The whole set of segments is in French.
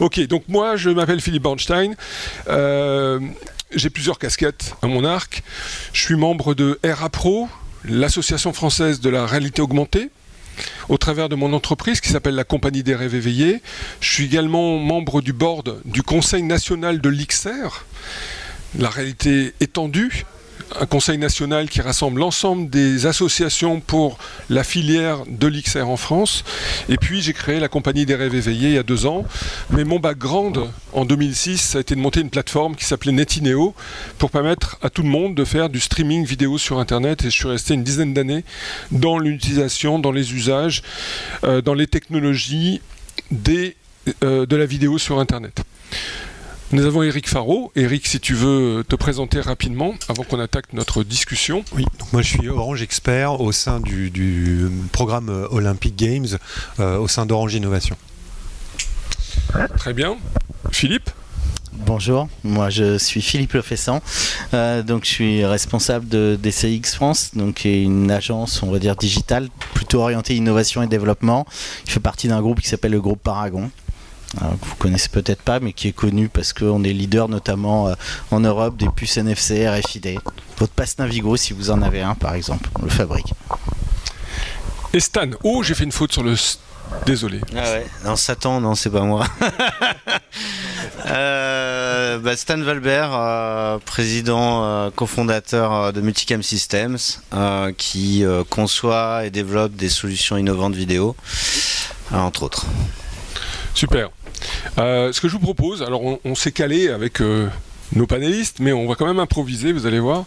Ok, donc moi je m'appelle Philippe Bornstein. Euh, j'ai plusieurs casquettes à mon arc. Je suis membre de RA Pro, l'association française de la réalité augmentée, au travers de mon entreprise qui s'appelle la Compagnie des rêves éveillés. Je suis également membre du board du Conseil national de l'IXER, la réalité étendue, un conseil national qui rassemble l'ensemble des associations pour la filière de l'XR en France. Et puis j'ai créé la compagnie des rêves éveillés il y a deux ans. Mais mon background en 2006, ça a été de monter une plateforme qui s'appelait Netineo pour permettre à tout le monde de faire du streaming vidéo sur Internet. Et je suis resté une dizaine d'années dans l'utilisation, dans les usages, euh, dans les technologies euh, de la vidéo sur Internet. Nous avons Eric Faro. Eric, si tu veux te présenter rapidement avant qu'on attaque notre discussion. Oui, donc moi je suis Orange Expert au sein du, programme Olympic Games euh, au sein d'Orange Innovation. Très bien. Philippe? Bonjour, moi je suis Philippe Lefessant, euh, donc je suis responsable de DCX France, donc qui est une agence, on va dire digitale, plutôt orientée innovation et développement, qui fait partie d'un groupe qui s'appelle le groupe Paragon. Que vous connaissez peut-être pas, mais qui est connu parce qu'on est leader notamment euh, en Europe des puces NFC, RFID. Votre passe Navigo, si vous en avez un par exemple, on le fabrique. Et Stan, oh j'ai fait une faute sur le... Désolé. Ah ouais, non Satan, non c'est pas moi. Euh, bah, Stan Valbert, euh, président cofondateur de Multicam Systems, qui conçoit et développe des solutions innovantes vidéo, entre autres. Super. Euh, ce que je vous propose, alors on, s'est calé avec euh, nos panélistes, mais on va quand même improviser, vous allez voir.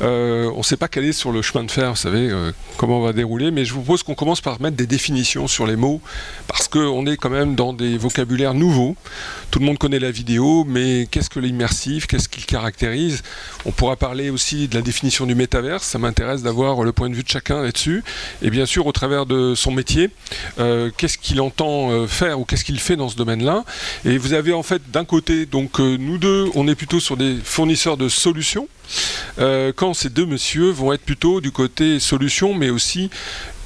Euh, on ne s'est pas calé sur le chemin de fer, vous savez, euh, comment on va dérouler, mais je vous propose qu'on commence par mettre des définitions sur les mots, parce qu'on est quand même dans des vocabulaires nouveaux. Tout le monde connaît la vidéo, mais qu'est-ce que l'immersif Qu'est-ce qu'il caractérise? On pourra parler aussi de la définition du métaverse, ça m'intéresse d'avoir le point de vue de chacun là-dessus. Et bien sûr, au travers de son métier, euh, qu'est-ce qu'il entend faire ou qu'est-ce qu'il fait dans ce domaine-là? Et vous avez en fait d'un côté, donc nous deux, on est plutôt sur des fournisseurs de solutions, euh, quand ces deux messieurs vont être plutôt du côté solutions, mais aussi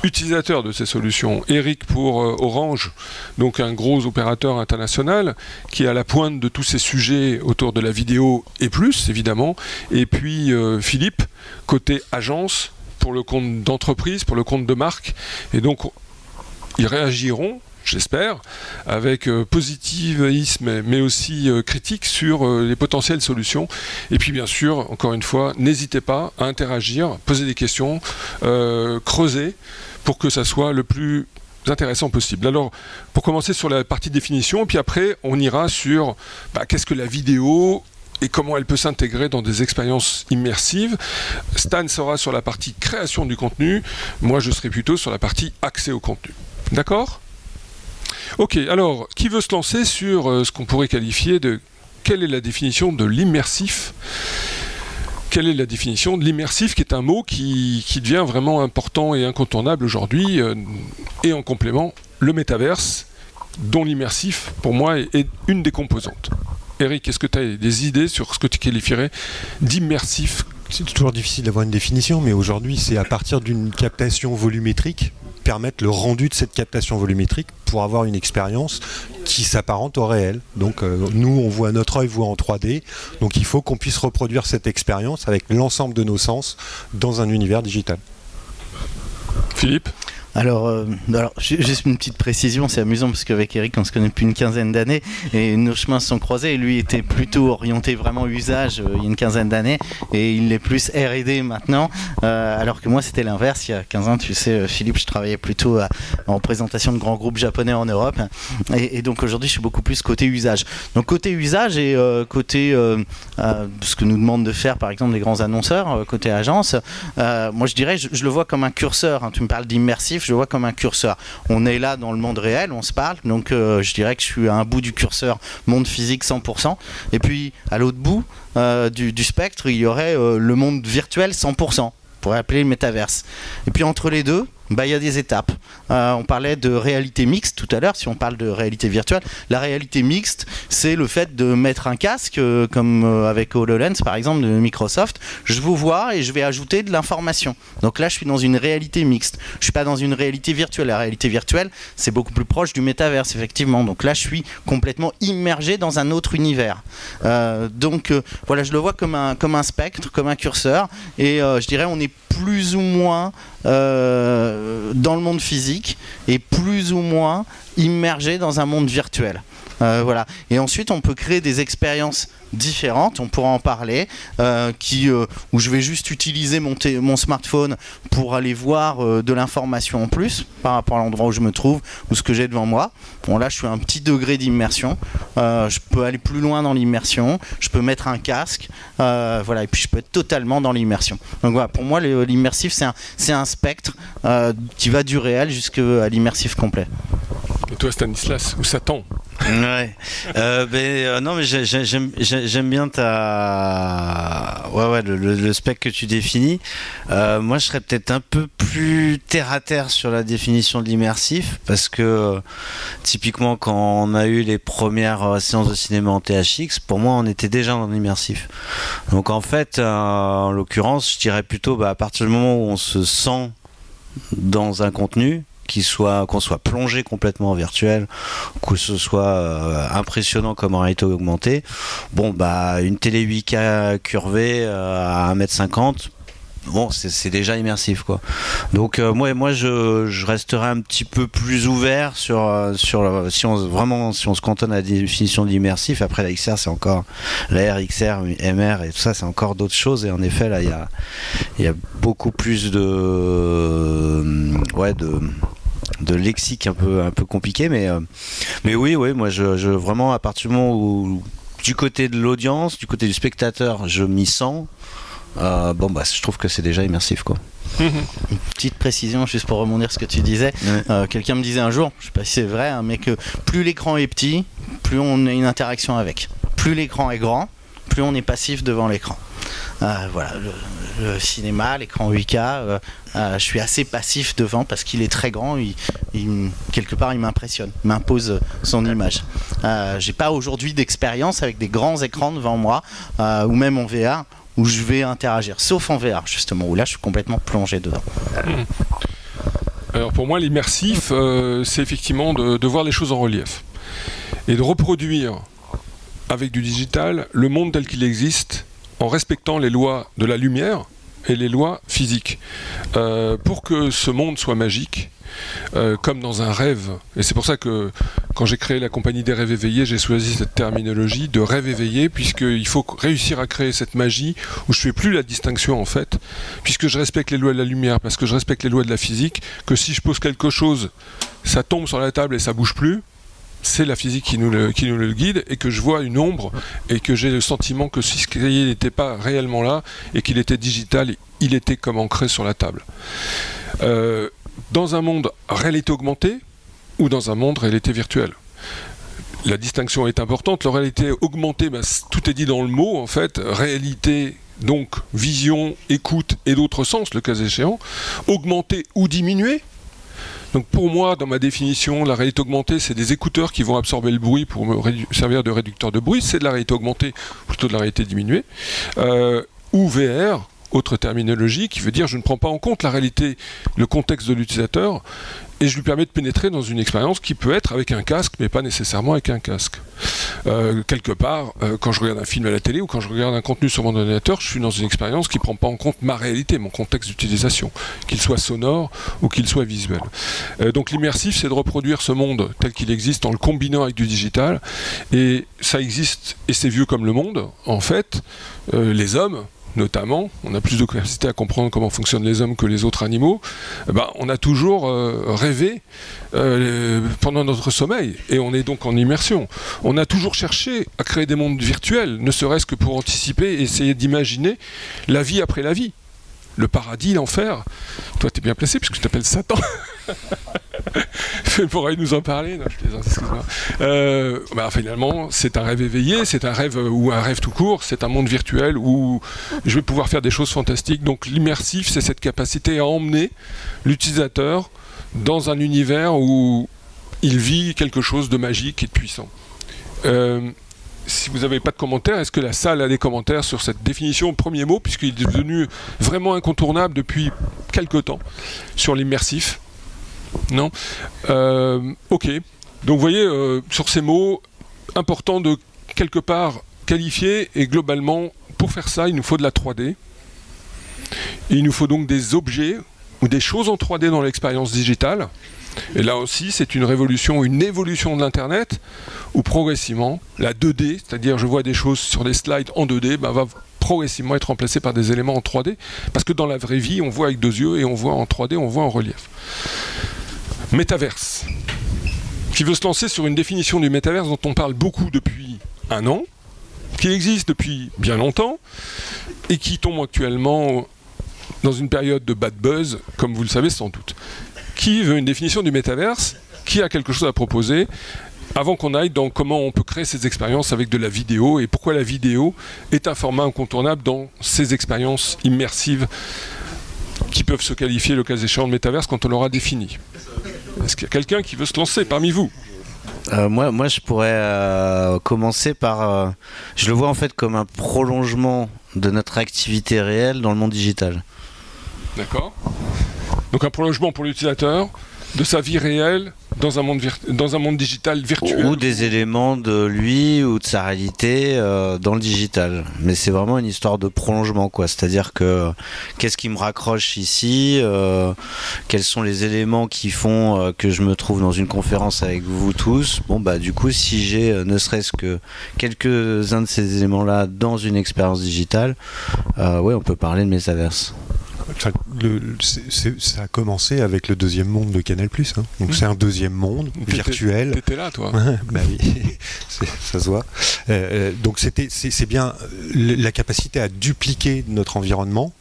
utilisateurs de ces solutions. Eric pour euh, Orange, donc un gros opérateur international qui est à la pointe de tous ces sujets autour de la vidéo et plus, évidemment. Et puis euh, Philippe, côté agence, pour le compte d'entreprise, pour le compte de marque. Et donc, ils réagiront j'espère, avec euh, positivisme mais aussi euh, critique sur euh, les potentielles solutions. Et puis bien sûr, encore une fois, n'hésitez pas à interagir, poser des questions, creuser pour que ça soit le plus intéressant possible. Alors, pour commencer sur la partie définition, puis après, on ira sur bah, qu'est-ce que la vidéo et comment elle peut s'intégrer dans des expériences immersives. Stan sera sur la partie création du contenu, moi je serai plutôt sur la partie accès au contenu. D'accord? Ok, alors, qui veut se lancer sur euh, ce qu'on pourrait qualifier de quelle est la définition de l'immersif? Quelle est la définition de l'immersif, qui est un mot qui, devient vraiment important et incontournable aujourd'hui, euh, et en complément, le métaverse, dont l'immersif, pour moi, est, une des composantes. Eric, est-ce que tu as des idées sur ce que tu qualifierais d'immersif? C'est toujours difficile d'avoir une définition, mais aujourd'hui, c'est à partir d'une captation volumétrique permettre le rendu de cette captation volumétrique pour avoir une expérience qui s'apparente au réel. Donc euh, nous, on voit notre œil voit en 3D, donc il faut qu'on puisse reproduire cette expérience avec l'ensemble de nos sens dans un univers digital. Philippe? Alors, euh, juste une petite précision, c'est amusant parce qu'avec Eric, on se connaît depuis une quinzaine d'années et nos chemins se sont croisés. Et lui était plutôt orienté vraiment usage euh, il y a une quinzaine d'années et il est plus R&D maintenant. Euh, alors que moi, c'était l'inverse. Il y a 15 ans, tu sais, Philippe, je travaillais plutôt en représentation de grands groupes japonais en Europe. Et, donc aujourd'hui, je suis beaucoup plus côté usage. Donc côté usage et côté ce que nous demandent de faire, par exemple, les grands annonceurs, côté agence, moi je dirais, je, le vois comme un curseur. Hein. Tu me parles d'immersif je vois comme un curseur. On est là dans le monde réel, on se parle, donc euh, je dirais que je suis à un bout du curseur monde physique 100%, et puis à l'autre bout euh, du, spectre, il y aurait euh, le monde virtuel 100%, pour appeler le métaverse. Et puis entre les deux, bah, il y a des étapes. Euh, on parlait de réalité mixte tout à l'heure, si on parle de réalité virtuelle. La réalité mixte, c'est le fait de mettre un casque, euh, comme euh, avec HoloLens par exemple de Microsoft. Je vous vois et je vais ajouter de l'information. Donc là, je suis dans une réalité mixte. Je suis pas dans une réalité virtuelle. La réalité virtuelle, c'est beaucoup plus proche du métaverse, effectivement. Donc là, je suis complètement immergé dans un autre univers. donc voilà, je le vois comme un, comme un spectre, comme un curseur. Et je dirais, on est plus ou moins euh, dans le monde physique et plus ou moins immergé dans un monde virtuel. Euh, voilà. Et ensuite, on peut créer des expériences différentes, on pourra en parler, euh, euh, où je vais juste utiliser mon, smartphone pour aller voir de l'information en plus par rapport à l'endroit où je me trouve ou ce que j'ai devant moi. Bon, là, je suis à un petit degré d'immersion. je peux aller plus loin dans l'immersion. Je peux mettre un casque, voilà, et puis je peux être totalement dans l'immersion. Donc voilà, pour moi, l'immersif, c'est un, spectre qui va du réel jusqu'à l'immersif complet. Toi, Stanislas, où ça tend Ouais. Euh, ben, euh, non, mais j'aime bien ta. Ouais, le, le, spec que tu définis. Euh, moi, je serais peut-être un peu plus terre à terre sur la définition de l'immersif, parce que typiquement, quand on a eu les premières séances de cinéma en THX, pour moi, on était déjà dans l'immersif. Donc, en fait, en l'occurrence, je dirais plutôt bah, à partir du moment où on se sent dans un contenu, soit qu'on soit plongé complètement en virtuel, que ce soit euh, impressionnant comme en réalité augmentée. Bon bah une télé 8K curvée euh, à 1m50 bon, c'est déjà immersif quoi. Donc euh, moi, moi je, resterai un petit peu plus ouvert sur sur si on vraiment si on se cantonne à la définition d'immersif. Après la XR c'est encore la RXR, MR et tout ça c'est encore d'autres choses. Et en effet là il y a y a beaucoup plus de ouais de de lexique un peu un peu compliqué mais euh, mais oui oui moi je, je, vraiment à partir du moment où du côté de l'audience du côté du spectateur je m'y sens euh, bon bah je trouve que c'est déjà immersif quoi. Une petite précision juste pour rebondir ce que tu disais. Euh, quelqu'un me disait un jour je sais pas si c'est vrai hein, mais que plus l'écran est petit plus on a une interaction avec. Plus l'écran est grand plus on est passif devant l'écran euh, voilà, le, cinéma, l'écran 8K, euh, euh, je suis assez passif devant parce qu'il est très grand. Il, quelque part, il m'impressionne, m'impose son image. J'ai pas aujourd'hui d'expérience avec des grands écrans devant moi ou même en VR où je vais interagir, sauf en VR justement où là, je suis complètement plongé dedans. Alors pour moi, l'immersif, c'est effectivement de voir les choses en relief et de reproduire avec du digital le monde tel qu'il existe en respectant les lois de la lumière et les lois physiques. Euh, pour que ce monde soit magique, euh, comme dans un rêve. Et c'est pour ça que quand j'ai créé la compagnie des rêves éveillés, j'ai choisi cette terminologie de rêve éveillé, puisqu'il faut réussir à créer cette magie où je ne fais plus la distinction en fait, puisque je respecte les lois de la lumière, parce que je respecte les lois de la physique, que si je pose quelque chose, ça tombe sur la table et ça bouge plus, c'est la physique qui nous, le, guide et que je vois une ombre et que j'ai le sentiment que si ce cahier n'était pas réellement là et qu'il était digital, il était comme ancré sur la table. Euh, dans un monde réalité augmentée ou dans un monde réalité virtuelle? La distinction est importante. La réalité augmentée, ben, tout est dit dans le mot en fait. Réalité, donc vision, écoute et d'autres sens, le cas échéant. Augmentée ou diminuée, donc pour moi, dans ma définition, la réalité augmentée, c'est des écouteurs qui vont absorber le bruit pour me servir de réducteur de bruit. C'est de la réalité augmentée, plutôt de la réalité diminuée. Euh, ou VR, autre terminologie qui veut dire je ne prends pas en compte la réalité, le contexte de l'utilisateur, et je lui permets de pénétrer dans une expérience qui peut être avec un casque, mais pas nécessairement avec un casque. Euh, quelque part, euh, quand je regarde un film à la télé ou quand je regarde un contenu sur mon ordinateur, je suis dans une expérience qui ne prend pas en compte ma réalité, mon contexte d'utilisation, qu'il soit sonore ou qu'il soit visuel. Euh, donc l'immersif, c'est de reproduire ce monde tel qu'il existe en le combinant avec du digital, et ça existe, et c'est vieux comme le monde, en fait, les hommes, notamment, on a plus de capacité à comprendre comment fonctionnent les hommes que les autres animaux, eh ben, on a toujours euh, rêvé euh, pendant notre sommeil, et on est donc en immersion. On a toujours cherché à créer des mondes virtuels, ne serait-ce que pour anticiper et essayer d'imaginer la vie après la vie. Le paradis, l'enfer. Toi, tu es bien placé puisque tu t'appelles Satan. pourrait nous en parler. Non, je plaisante, excuse-moi. Euh, bah, finalement, c'est un rêve éveillé, c'est un rêve ou un rêve tout court, c'est un monde virtuel où je vais pouvoir faire des choses fantastiques. Donc l'immersif, c'est cette capacité à emmener l'utilisateur dans un univers où il vit quelque chose de magique et de puissant. Euh, si vous n'avez pas de commentaires, est-ce que la salle a des commentaires sur cette définition, premier mot, puisqu'il est devenu vraiment incontournable depuis quelque temps, sur l'immersif Non? Euh, Ok. Donc vous voyez, euh, sur ces mots, important de quelque part qualifier, et globalement, pour faire ça, il nous faut de la 3D. il nous faut donc des objets ou des choses en 3D dans l'expérience digitale. Et là aussi, c'est une révolution, une évolution de l'Internet, où progressivement, la 2D, c'est-à-dire je vois des choses sur des slides en 2D, bah, va progressivement être remplacée par des éléments en 3D, parce que dans la vraie vie, on voit avec deux yeux et on voit en 3D, on voit en relief. Métaverse. Qui veut se lancer sur une définition du métaverse dont on parle beaucoup depuis un an, qui existe depuis bien longtemps, et qui tombe actuellement dans une période de bad buzz, comme vous le savez sans doute. Qui veut une définition du métaverse Qui a quelque chose à proposer avant qu'on aille dans comment on peut créer ces expériences avec de la vidéo et pourquoi la vidéo est un format incontournable dans ces expériences immersives qui peuvent se qualifier le cas échéant de métaverse quand on l'aura défini. Est-ce qu'il y a quelqu'un qui veut se lancer parmi vous? Euh, moi, moi, je pourrais euh, commencer par. Euh, je le vois en fait comme un prolongement de notre activité réelle dans le monde digital. D'accord donc un prolongement pour l'utilisateur de sa vie réelle dans un monde, dans un monde digital virtuel. Ou des éléments de lui ou de sa réalité euh, dans le digital. Mais c'est vraiment une histoire de prolongement, quoi. C'est-à-dire que qu'est-ce qui me raccroche ici euh, Quels sont les éléments qui font euh, que je me trouve dans une conférence avec vous tous Bon, bah, du coup, si j'ai ne serait-ce que quelques-uns de ces éléments-là dans une expérience digitale, ouais, on peut parler de ça a commencé avec le deuxième monde de Canal+. Hein. Donc hmm. c'est un deuxième monde virtuel. T'étais là, toi. bah oui, ça se voit. Euh, euh, donc c'était, c'est bien la capacité à dupliquer notre environnement,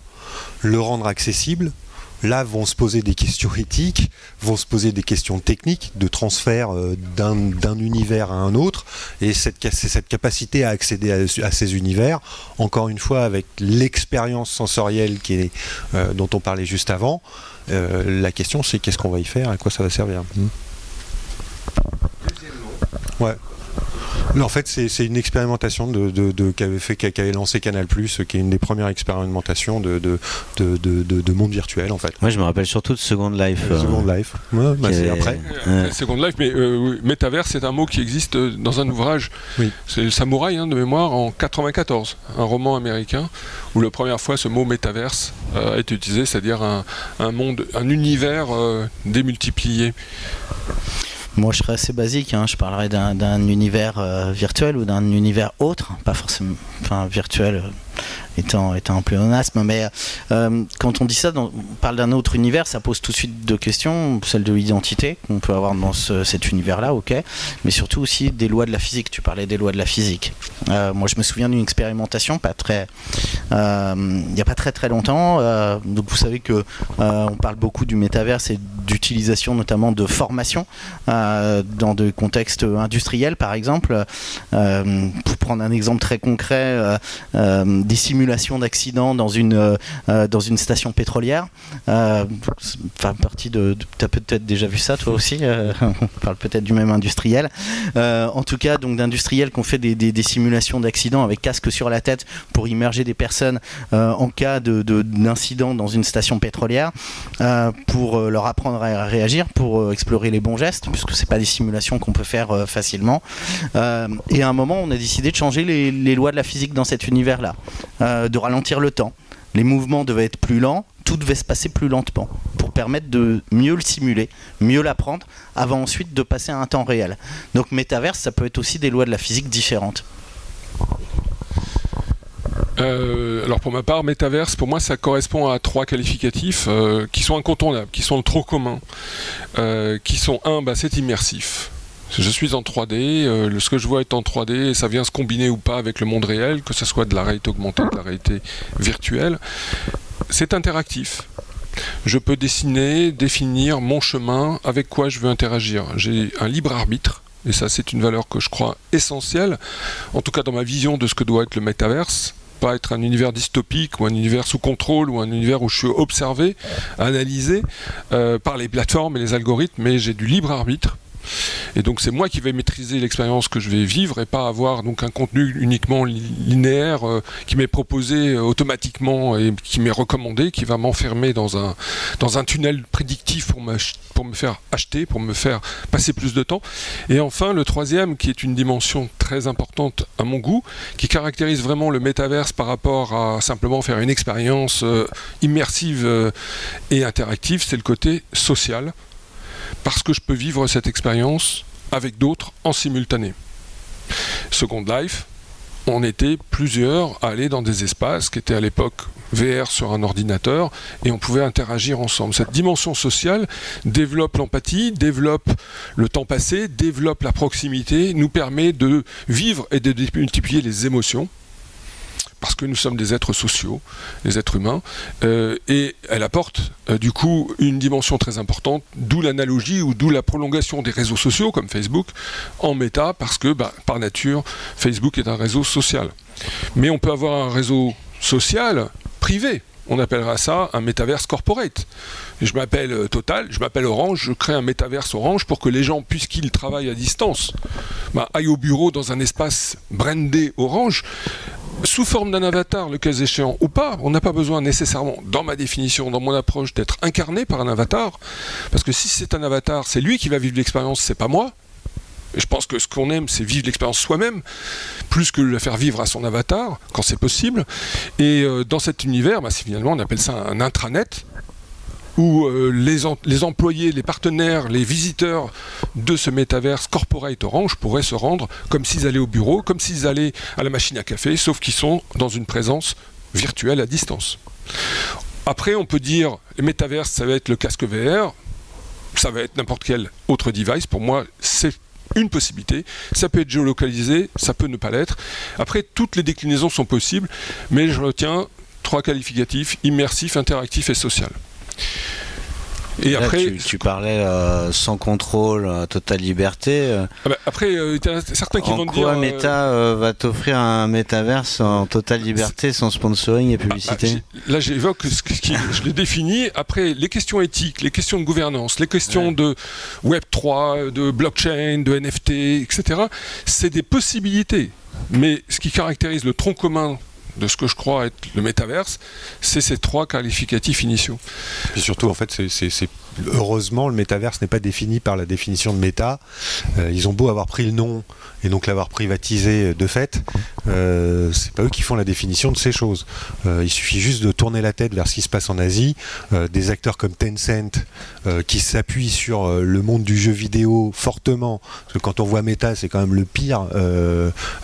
le rendre accessible, là vont se poser des questions éthiques, vont se poser des questions techniques de transfert euh, d'un univers à un autre. Et c'est cette capacité à accéder à, ces univers, encore une fois avec l'expérience sensorielle qui est, euh, dont on parlait juste avant, euh, la question c'est qu'est-ce qu'on va y faire, à quoi ça va servir. Hmm. Ouais en fait, c'est une expérimentation de, qu'avait fait, qu'avait lancé Canal+, qui est une des premières expérimentations de, de, monde virtuel, en fait. Moi, je me rappelle surtout de Second Life. Euh, Second Life, bah, c'est après. Second Life, mais euh, Metaverse, c'est un mot qui existe dans un ouvrage. C'est le Samouraï, hein, de mémoire, en 94, un roman américain où la première fois ce mot Metaverse euh, a été utilisé, c'est-à-dire un, monde, un univers démultiplié. Moi, je serais assez basique. Hein. Je parlerais d'un univers euh, virtuel ou d'un univers autre, pas forcément, enfin virtuel. Euh, étant, étant un pléonasme. Mais euh, quand on dit ça, on parle d'un autre univers, ça pose tout de suite deux questions. Celle de l'identité qu'on peut avoir dans cet univers-là, ok. Mais surtout aussi des lois de la physique. Tu parlais des lois de la physique. Euh, moi, je me souviens d'une expérimentation, pas très, euh, il n'y a pas très très longtemps. donc, vous savez que on parle beaucoup du métaverse et d'utilisation notamment de formation dans des contextes industriels, par exemple. pour prendre un exemple très concret, des simulations d'accident dans une euh, euh, dans une station pétrolière. Euh, enfin, partie de, tu as peut-être déjà vu ça toi aussi. on parle peut-être du même industriel. en tout cas, donc d'industriels qui ont fait des, simulations d'accident avec casque sur la tête pour immerger des personnes en cas de, d'incident dans une station pétrolière, pour leur apprendre à réagir, pour explorer les bons gestes, puisque c'est pas des simulations qu'on peut faire facilement. et à un moment, on a décidé de changer les lois de la physique dans cet univers-là. Euh, de ralentir le temps. Les mouvements devaient être plus lents, tout devait se passer plus lentement pour permettre de mieux le simuler, mieux l'apprendre, avant ensuite de passer à un temps réel. Donc métaverse, ça peut être aussi des lois de la physique différentes. Euh, alors pour ma part, métaverse, pour moi, ça correspond à trois qualificatifs euh, qui sont incontournables, qui sont trop commun, qui sont un, bah, c'est immersif. Je suis en 3D, euh, ce que je vois est en 3D et ça vient se combiner ou pas avec le monde réel, que ce soit de la réalité augmentée, de la réalité virtuelle. C'est interactif. je peux dessiner, définir mon chemin, avec quoi je veux interagir. J'ai un libre arbitre, et ça c'est une valeur que je crois essentielle, en tout cas dans ma vision de ce que doit être le métaverse pas être un univers dystopique ou un univers sous contrôle ou un univers où je suis observé, analysé euh, par les plateformes et les algorithmes, mais j'ai du libre arbitre et donc c'est moi qui vais maîtriser l'expérience que je vais vivre et pas avoir un contenu uniquement linéaire euh, qui m'est proposé euh, automatiquement et qui m'est recommandé, qui va m'enfermer dans un, tunnel prédictif pour me, pour me faire acheter, pour me faire passer plus de temps. Et enfin le troisième qui est une dimension très importante à mon goût, qui caractérise vraiment le métaverse par rapport à simplement faire une expérience euh, immersive et interactive, c'est le côté social parce que je peux vivre cette expérience avec d'autres en simultané. Second Life, on était plusieurs à aller dans des espaces qui étaient à l'époque VR sur un ordinateur et on pouvait interagir ensemble. Cette dimension sociale développe l'empathie, développe le temps passé, développe la proximité, nous permet de vivre et de multiplier les émotions parce que nous sommes des êtres sociaux, des êtres humains, euh, et elle apporte euh, du coup une dimension très importante, d'où l'analogie ou d'où la prolongation des réseaux sociaux comme Facebook en méta, parce que bah, par nature, Facebook est un réseau social. Mais on peut avoir un réseau social privé. On appellera ça un métaverse corporate. Je m'appelle euh, Total, je m'appelle Orange, je crée un métaverse Orange pour que les gens, puisqu'ils travaillent à distance, bah, aillent au bureau dans un espace brandé Orange, sous forme d'un avatar, le cas échéant ou pas, on n'a pas besoin nécessairement, dans ma définition, dans mon approche, d'être incarné par un avatar. Parce que si c'est un avatar, c'est lui qui va vivre l'expérience, c'est pas moi. Et je pense que ce qu'on aime, c'est vivre l'expérience soi-même, plus que la faire vivre à son avatar, quand c'est possible. Et euh, dans cet univers, bah, finalement, on appelle ça un intranet où euh, les, employés, les partenaires, les visiteurs de ce métaverse corporate Orange pourraient se rendre comme s'ils allaient au bureau, comme s'ils allaient à la machine à café, sauf qu'ils sont dans une présence virtuelle à distance. Après, on peut dire, le métaverse, ça va être le casque VR, ça va être n'importe quel autre device. Pour moi, c'est une possibilité. Ça peut être géolocalisé, ça peut ne pas l'être. Après, toutes les déclinaisons sont possibles, mais je retiens trois qualificatifs immersif, interactif et social. Et après, tu, parlais euh, sans contrôle, euh, totale liberté. Euh. Ah bah, après, a certains qui vont quoi Meta va t'offrir un métaverse en totale liberté, sans sponsoring et publicité bah, Là, j'évoque ce qui, je l'ai défini. Après, les questions éthiques, les questions de gouvernance, les questions de Web 3, de blockchain, de NFT, etc. C'est des possibilités. Mais ce qui caractérise le tronc commun de ce que je crois être le métaverse, c'est ces trois qualificatifs initiaux. Et surtout, en fait, c'est heureusement, le métaverse n'est pas défini par la définition de méta. Euh, ils ont beau avoir pris le nom et donc l'avoir privatisé de fait, euh, c'est pas eux qui font la définition de ces choses. Euh, il suffit juste de tourner la tête vers ce qui se passe en Asie. Euh, des acteurs comme Tencent qui s'appuient sur le monde du jeu vidéo fortement, parce que quand on voit Meta, c'est quand même le pire,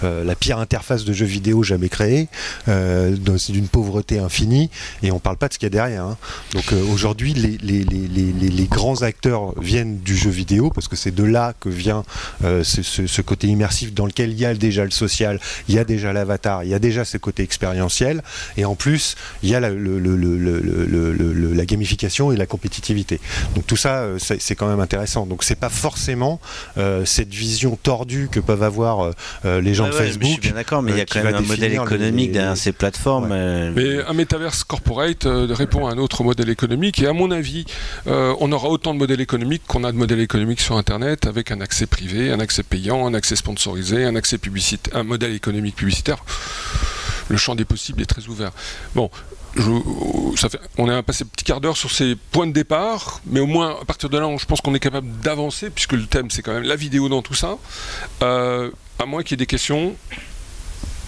la pire interface de jeu vidéo jamais créée. c'est d'une pauvreté infinie et on parle pas de ce qu'il y a derrière. Hein. Donc aujourd'hui, les, grands acteurs viennent du jeu vidéo parce que c'est de là que vient ce, ce, ce côté immersif dans lequel il y a déjà le social, il y a déjà l'avatar, il y a déjà ce côté expérientiel, et en plus, il y a la, la gamification et la compétitivité. Donc tout ça, euh, c'est quand même intéressant. Donc c'est pas forcément euh, cette vision tordue que peuvent avoir euh, les gens de Facebook. je suis bien d'accord, mais il y a quand même un modèle économique derrière ces plateformes. Mais un metaverse corporate répond à un autre modèle économique, et à mon avis, on aura autant de modèles économiques qu'on a de modèles économiques sur Internet, avec un accès privé, un accès payant, un accès sponsorisé, un accès publicitaire, un modèle économique publicitaire. Le champ des possibles est très ouvert. Bon, on a passé un petit quart d'heure sur ces points de départ, mais au moins à partir de là, je pense qu'on est capable d'avancer, puisque le thème c'est quand même la vidéo dans tout ça. Euh, à moins qu'il y ait des questions,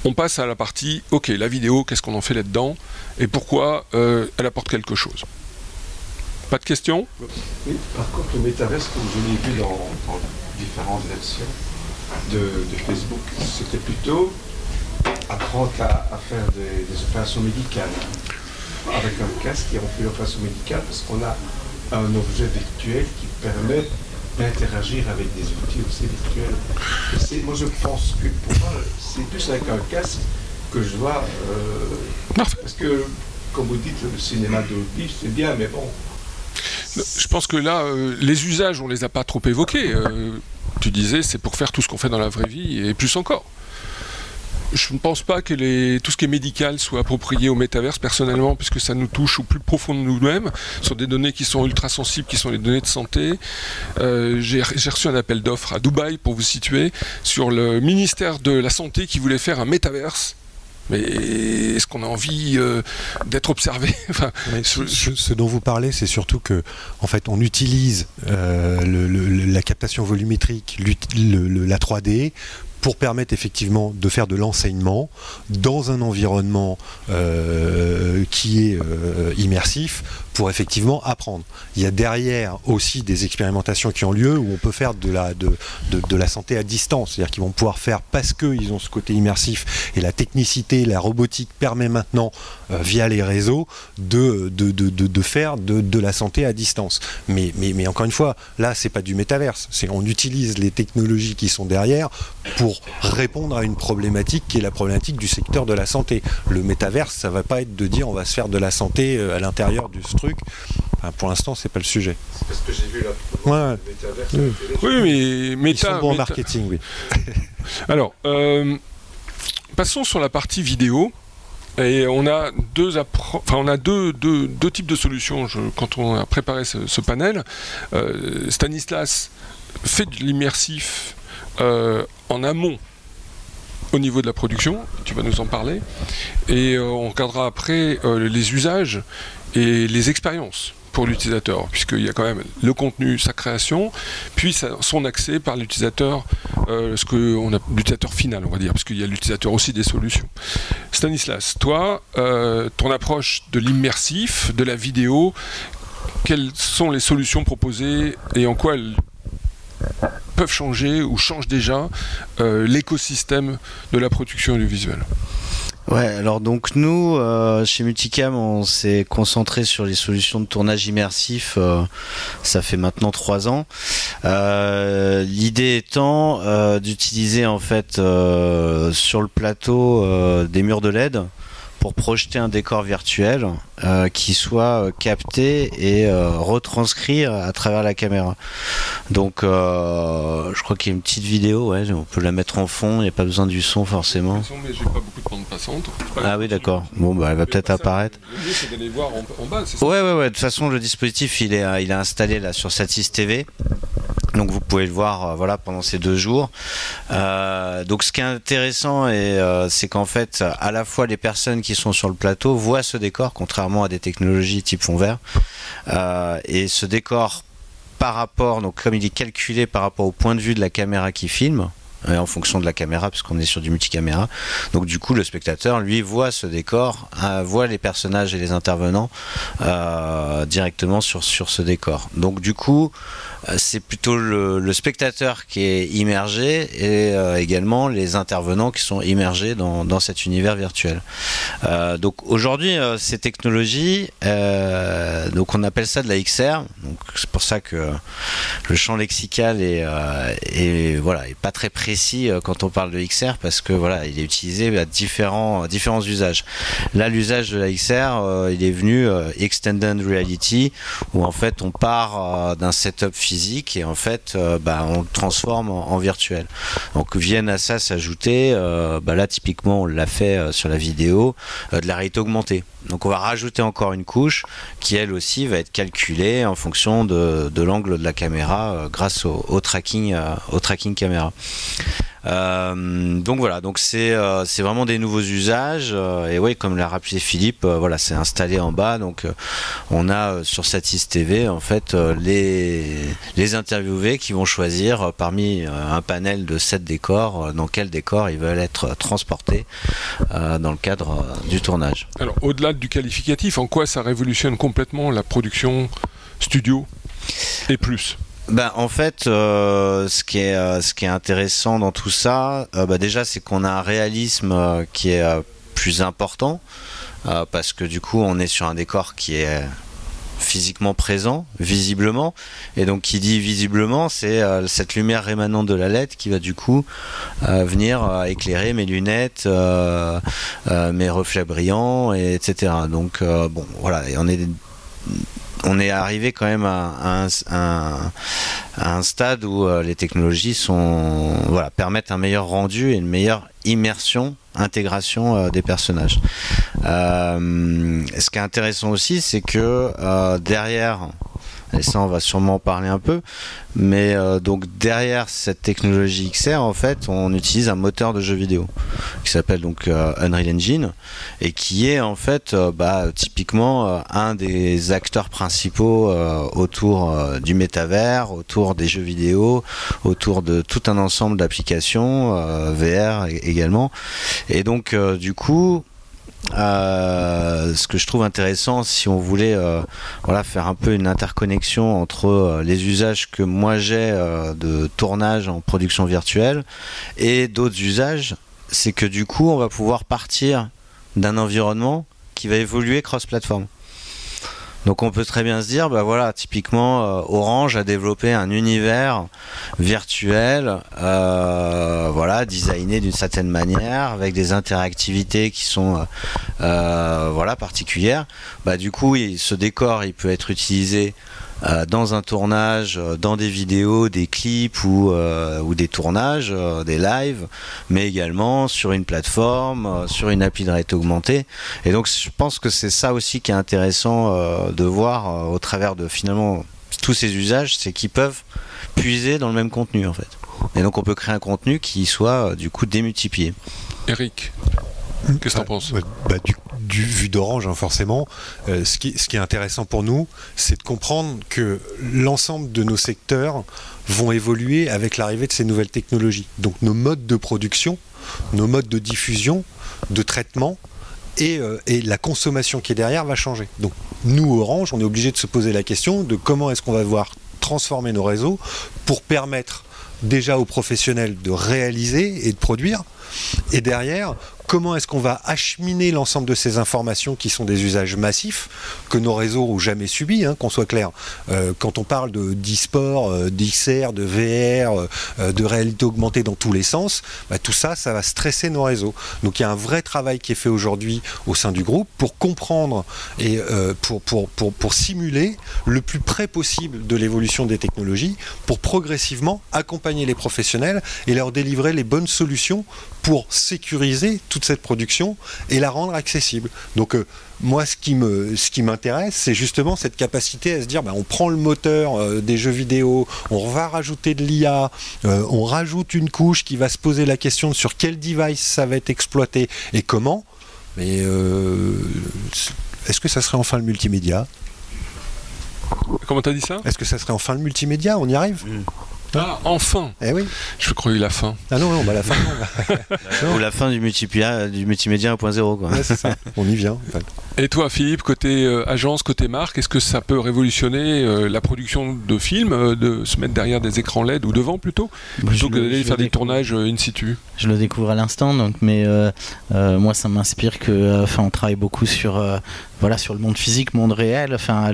on passe à la partie, ok, la vidéo, qu'est-ce qu'on en fait là-dedans, et pourquoi euh, elle apporte quelque chose. Pas de questions? Oui, par contre, le métaverse, comme je l'ai vu dans différentes versions, de, Facebook, c'était plutôt apprendre à, faire des, opérations médicales avec un casque et on fait l'opération médicale parce qu'on a un objet virtuel qui permet d'interagir avec des outils aussi virtuels. moi je pense que pour moi c'est plus avec un casque que je dois... Euh, parce que comme vous dites, le cinéma de c'est bien, mais bon. Je pense que là, euh, les usages, on les a pas trop évoqués. Euh, tu disais, c'est pour faire tout ce qu'on fait dans la vraie vie et plus encore. Je ne pense pas que tout ce qui est médical soit approprié au métaverse personnellement, puisque ça nous touche au plus profond de nous-mêmes, sur des données qui sont ultra sensibles, qui sont les données de santé. Euh, J'ai j'ai reçu un appel d'offres à Dubaï, pour vous situer, sur le ministère de la Santé qui voulait faire un métaverse. Mais est-ce qu'on a envie euh, d'être observé enfin, Mais ce, ce- ce dont vous parlez, c'est surtout que, en fait, on utilise euh, le- le- la captation volumétrique, le- la 3D, pour permettre effectivement de faire de l'enseignement dans un environnement euh, qui est euh, immersif pour effectivement apprendre. Il y a derrière aussi des expérimentations qui ont lieu où on peut faire de la, de, de- la santé à distance, c'est-à-dire qu'ils vont pouvoir faire parce qu'ils ont ce côté immersif et la technicité, la robotique permet maintenant via les réseaux de, de, de, de- de faire de, de la santé à distance. Mais, mais, mais encore une fois, là, c'est pas du métaverse. C'est on utilise les technologies qui sont derrière pour répondre à une problématique qui est la problématique du secteur de la santé. Le métaverse, ça va pas être de dire on va se faire de la santé euh, à l'intérieur de ce truc. Enfin, pour l'instant, c'est pas le sujet. C'est parce que j'ai vu la Ouais, Oui. mais Ils méta, sont bons en marketing, oui. Alors, euh, passons sur la partie vidéo. Et on a deux, deux, types de solutions je- quand on a préparé ce, panel. Euh, Stanislas fait de l'immersif euh, en amont au niveau de la production, tu vas nous en parler, et euh, on regardera après les usages et les expériences pour l'utilisateur, puisqu'il y a quand même le contenu, sa création, puis son accès par l'utilisateur, euh, ce que l'utilisateur final, on va dire, parce qu'il y a l'utilisateur aussi des solutions. Stanislas, toi, euh, ton approche de l'immersif, de la vidéo, quelles sont les solutions proposées et en quoi elles peuvent changer ou changent déjà euh, l'écosystème de la production audiovisuelle? Ouais, alors donc nous, euh, chez Multicam, on s'est concentré sur les solutions de tournage immersif. euh, ça fait maintenant trois ans. Euh, L'idée étant d'utiliser en fait sur le plateau des murs de LED pour projeter un décor virtuel euh, qui soit euh, capté et euh, retranscrit à travers la caméra. Donc, euh, je crois qu'il y a une petite vidéo, ouais, on peut la mettre en fond, il n'y a pas besoin du son forcément. Mais j'ai pas beaucoup de bande passante. Ah oui, d'accord. Bon, bah, elle va peut-être apparaître. Le mieux, c'est d'aller voir en, en bas, c'est ça Ouais, ouais, ouais. De toute façon, le dispositif, il est, euh, il est installé là sur Satis TV. Donc vous pouvez le voir euh, voilà pendant ces deux jours. Euh, donc ce qui est intéressant euh, c'est qu'en fait à la fois les personnes qui sont sur le plateau voient ce décor contrairement à des technologies type fond vert Euh, et ce décor par rapport donc comme il est calculé par rapport au point de vue de la caméra qui filme en fonction de la caméra puisqu'on est sur du multicaméra donc du coup le spectateur lui voit ce décor euh, voit les personnages et les intervenants euh, directement sur, sur ce décor donc du coup c'est plutôt le, spectateur qui est immergé et euh, également les intervenants qui sont immergés dans, cet univers virtuel. Euh, donc aujourd'hui, euh, ces technologies, euh, donc on appelle ça de la XR. C'est pour ça que le champ lexical est, euh, voilà pas très précis euh, quand on parle de XR parce que voilà il est utilisé à différents différents usages. Là, l'usage de la XR, euh, il est venu euh, extended reality où en fait on part euh, d'un setup physique et en fait euh, bah, on le transforme en, virtuel. Donc viennent à ça s'ajouter, euh, bah, là typiquement on l'a fait euh, sur la vidéo, de la réalité augmentée. Donc on va rajouter encore une couche qui elle aussi va être calculée en fonction de, l'angle de la caméra grâce au, tracking, au tracking caméra. Euh, donc voilà, donc c'est euh, c'est vraiment des nouveaux usages euh, et oui comme l'a rappelé Philippe, voilà c'est installé en bas donc on a sur Satis TV en fait les les interviewés qui vont choisir parmi un panel de sept décors dans quel décor ils veulent être transportés dans le cadre du tournage. Alors, au-delà du qualificatif, en quoi ça révolutionne complètement la production studio et plus? Ben, en fait, euh, ce, qui est, euh, ce qui est intéressant dans tout ça, euh, bah, déjà, c'est qu'on a un réalisme euh, qui est plus important, parce que du coup, on est sur un décor qui est physiquement présent, visiblement. Et donc, qui dit visiblement, c'est cette lumière rémanente de la LED qui va du coup venir éclairer mes lunettes, mes reflets brillants, et, etc. Donc, bon, voilà, et on est on est arrivé quand même à, un, stade où euh, les technologies sont, permettent un meilleur rendu et une meilleure immersion, intégration euh, des personnages. Euh, ce qui est intéressant aussi, c'est que derrière et ça on va sûrement en parler un peu. Mais euh, donc derrière cette technologie XR, en fait, on utilise un moteur de jeu vidéo qui s'appelle donc euh, Unreal Engine et qui est en fait euh, bah, typiquement un des acteurs principaux autour du métavers, autour des jeux vidéo, autour de tout un ensemble d'applications VR également. Et donc du coup, euh, ce que je trouve intéressant, si on voulait euh, voilà, faire un peu une interconnexion entre euh, les usages que moi j'ai de tournage en production virtuelle et d'autres usages, c'est que du coup, on va pouvoir partir d'un environnement qui va évoluer cross-platform. Donc on peut très bien se dire, bah voilà, typiquement euh, Orange a développé un univers virtuel, euh, voilà, designé d'une certaine manière, avec des interactivités qui sont, euh, voilà, particulières. Bah du coup, ce décor, il peut être utilisé dans un tournage, euh, dans des vidéos, des clips ou, euh, des tournages, des lives, mais également sur une plateforme, sur une appli de réalité augmentée. Et donc je pense que c'est ça aussi qui est intéressant de voir au travers de finalement tous ces usages, c'est qu'ils peuvent puiser dans le même contenu en fait. Et donc on peut créer un contenu qui soit du coup démultiplié. Eric, qu'est-ce que tu en penses bah, du vu d'Orange, hein, forcément. Euh, ce, qui, ce, qui, est intéressant pour nous, c'est de comprendre que l'ensemble de nos secteurs vont évoluer avec l'arrivée de ces nouvelles technologies. Donc nos modes de production, nos modes de diffusion, de traitement, et, euh, et, la consommation qui est derrière va changer. Donc nous, Orange, on est obligé de se poser la question de comment est-ce qu'on va devoir transformer nos réseaux pour permettre déjà aux professionnels de réaliser et de produire, et derrière, comment est-ce qu'on va acheminer l'ensemble de ces informations qui sont des usages massifs que nos réseaux ont jamais subis, hein, qu'on soit clair. Euh, quand on parle de d'e-sport, euh, d'XR, de VR, euh, de réalité augmentée dans tous les sens, bah, tout ça, ça va stresser nos réseaux. Donc il y a un vrai travail qui est fait aujourd'hui au sein du groupe pour comprendre et pour, pour, pour, pour simuler le plus près possible de l'évolution des technologies pour progressivement accompagner les professionnels et leur délivrer les bonnes solutions pour sécuriser toute cette production et la rendre accessible. Donc euh, moi, ce qui me, ce qui m'intéresse, c'est justement cette capacité à se dire, ben, on prend le moteur euh, des jeux vidéo, on va rajouter de l'IA, euh, on rajoute une couche qui va se poser la question sur quel device ça va être exploité et comment. Mais est-ce que ça serait enfin le multimédia? Comment t'as dit ça? Est-ce que ça serait enfin le multimédia? On y arrive? Mm. Ah, enfin Eh oui. Je croyais la fin. Ah non, non, bah la fin, Ou la fin du, multimédia, du multimédia 1.0, quoi. c'est ça. On y vient. Et toi, Philippe, côté euh, agence, côté marque, est-ce que ça peut révolutionner euh, la production de films, euh, de se mettre derrière des écrans LED ou devant plutôt, plutôt que d'aller faire des tournages in situ? Je le découvre à l'instant, donc, mais moi, ça m'inspire que, enfin, on travaille beaucoup sur, voilà, sur le monde physique, monde réel, enfin,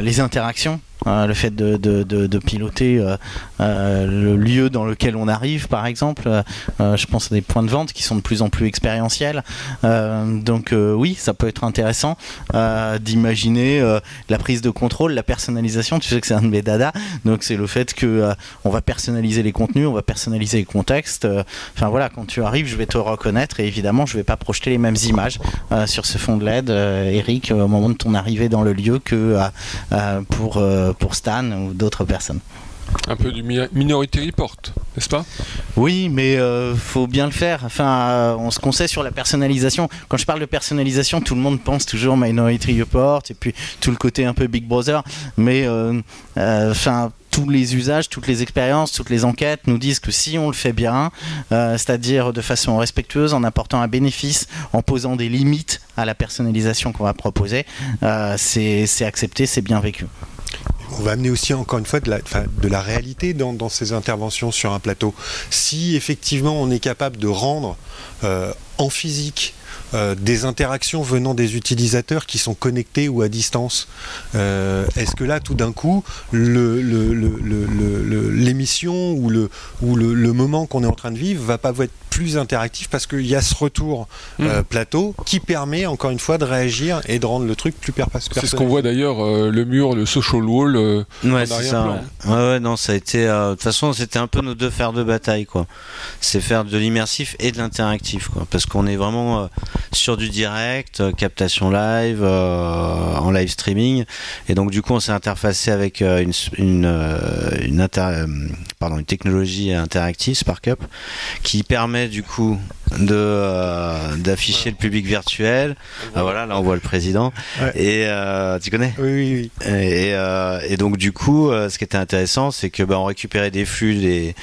les interactions Hein, le fait de, piloter euh, euh, le lieu dans lequel on arrive, par exemple. Euh, je pense à des points de vente qui sont de plus en plus expérientiels. donc oui, ça peut être intéressant d'imaginer la prise de contrôle, la personnalisation. Tu sais que c'est un de mes dada. Donc c'est le fait que on va personnaliser les contenus, on va personnaliser les contextes. Enfin voilà, quand tu arrives, je vais te reconnaître et évidemment, je vais pas projeter les mêmes images sur ce fond de LED, Eric, au moment de ton arrivée dans le lieu que pour pour Stan ou d'autres personnes. Un peu du Minority Report, n'est-ce pas? Oui, mais euh, faut bien le faire. Enfin, euh, on se conseille sur la personnalisation. Quand je parle de personnalisation, tout le monde pense toujours Minority Report et puis tout le côté un peu Big Brother. Mais euh, enfin, tous les usages, toutes les expériences, toutes les enquêtes nous disent que si on le fait bien, c'est-à-dire de façon respectueuse, en apportant un bénéfice, en posant des limites à la personnalisation qu'on va proposer, c'est accepté, c'est bien vécu on va amener aussi encore une fois de la, réalité dans, ces interventions sur un plateau. Si effectivement on est capable de rendre euh, en physique euh, des interactions venant des utilisateurs qui sont connectés ou à distance. Euh, est-ce que là, tout d'un coup, l'émission ou, le, ou le, moment qu'on est en train de vivre va pas être plus interactif parce qu'il y a ce retour euh, plateau qui permet encore une fois de réagir et de rendre le truc plus personnel. C'est ce qu'on voit d'ailleurs euh, le mur, le social wall. Euh, ouais, c'est ça. Ouais. non, ça a été. de toute façon, c'était un peu nos deux fers de bataille, quoi. C'est faire de l'immersif et de l'interactif, quoi. Parce qu'on est vraiment sur du direct, captation live, en live streaming, et donc du coup, on s'est interfacé avec une une, une, pardon, une technologie interactive, SparkUp, qui permet du coup de euh, d'afficher le public virtuel. Ah, voilà, là on voit le président. Et euh, tu connais Oui, oui, oui. Et, euh, et, donc du coup, ce qui était intéressant, c'est que bah, on récupérait des flux des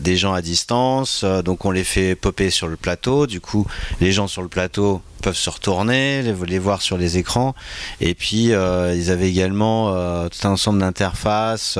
des gens à distance. donc on les fait popper sur le plateau. Du coup, les gens sur le plateau peuvent se retourner, les, voir sur les écrans. Et puis, ils avaient également tout un ensemble d'interfaces,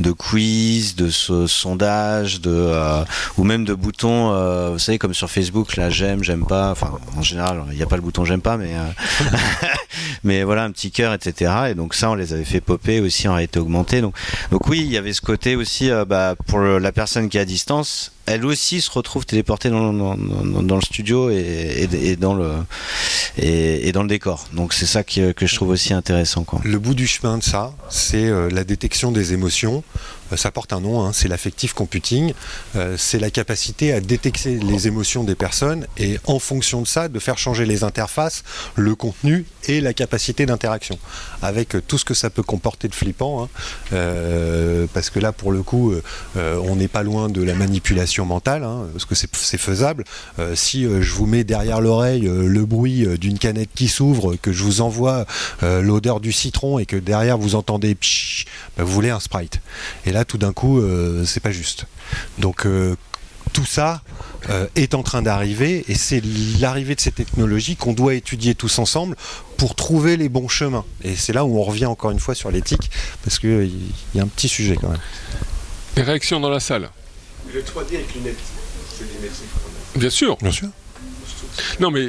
de quiz, de sondages, de, ou même de boutons euh, vous savez, comme sur Facebook, là, j'aime, j'aime pas. Enfin, en général, il n'y a pas le bouton j'aime pas, mais, euh, mais voilà, un petit cœur, etc. Et donc, ça, on les avait fait popper aussi en réalité augmentée. Donc, donc oui, il y avait ce côté aussi, euh, bah, pour la personne qui est à distance, elle aussi se retrouve téléportée dans, dans, le studio et, et, dans le, et, dans le décor. Donc c'est ça que, je trouve aussi intéressant. Le bout du chemin de ça, c'est la détection des émotions. Euh, ça porte un nom, hein, c'est l'affective computing. Euh, c'est la capacité à détecter les émotions des personnes et en fonction de ça, de faire changer les interfaces, le contenu et la capacité d'interaction. Avec euh, tout ce que ça peut comporter de flippant, hein. parce que là, pour le coup, on n'est pas loin de la manipulation mentale, hein, parce que c'est faisable. si je vous mets derrière l'oreille le bruit d'une canette qui s'ouvre, que je vous envoie l'odeur du citron et que derrière vous entendez psh, bah, vous voulez un sprite. Tout d'un coup, euh, c'est pas juste. Donc, euh, tout ça euh, est en train d'arriver et c'est l'arrivée de ces technologies qu'on doit étudier tous ensemble pour trouver les bons chemins. Et c'est là où on revient encore une fois sur l'éthique parce qu'il y a un petit sujet quand même. Les réactions dans la salle Le 3D avec lunettes, c'est Bien sûr. Bien sûr. Non, mais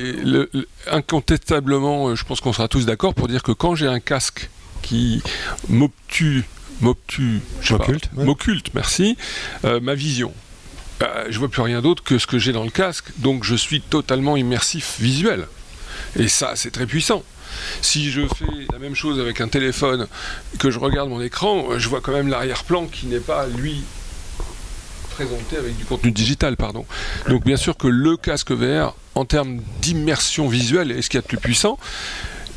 incontestablement, je pense qu'on sera tous d'accord pour dire que quand j'ai un casque qui m'obtue m'occulte, merci, euh, ma vision. Bah, je vois plus rien d'autre que ce que j'ai dans le casque, donc je suis totalement immersif visuel. Et ça, c'est très puissant. Si je fais la même chose avec un téléphone, que je regarde mon écran, je vois quand même l'arrière-plan qui n'est pas, lui, présenté avec du contenu digital, pardon. Donc bien sûr que le casque VR, en termes d'immersion visuelle, est ce qu'il y a de plus puissant,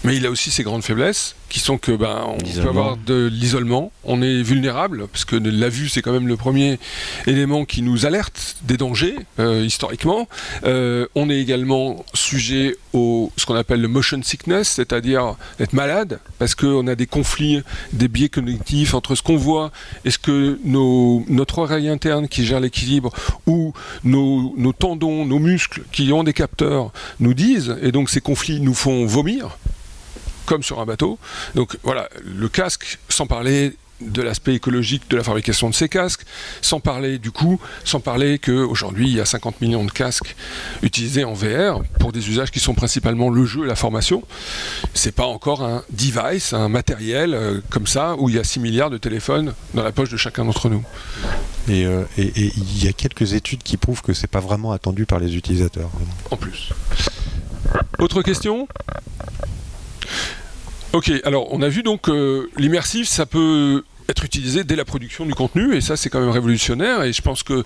mais il a aussi ses grandes faiblesses, qui sont que ben, on peut avoir de l'isolement, on est vulnérable, parce que la vue c'est quand même le premier élément qui nous alerte des dangers, euh, historiquement. Euh, on est également sujet au ce qu'on appelle le motion sickness, c'est-à-dire être malade, parce qu'on a des conflits, des biais cognitifs entre ce qu'on voit et ce que nos, notre oreille interne qui gère l'équilibre, ou nos, nos tendons, nos muscles qui ont des capteurs nous disent, et donc ces conflits nous font vomir comme sur un bateau. Donc voilà, le casque, sans parler de l'aspect écologique de la fabrication de ces casques, sans parler du coup, sans parler qu'aujourd'hui il y a 50 millions de casques utilisés en VR pour des usages qui sont principalement le jeu et la formation. C'est pas encore un device, un matériel euh, comme ça où il y a 6 milliards de téléphones dans la poche de chacun d'entre nous. Euh, et il y a quelques études qui prouvent que c'est pas vraiment attendu par les utilisateurs. En plus. Autre question? Ok, alors on a vu donc que l'immersif, ça peut être utilisé dès la production du contenu, et ça c'est quand même révolutionnaire, et je pense que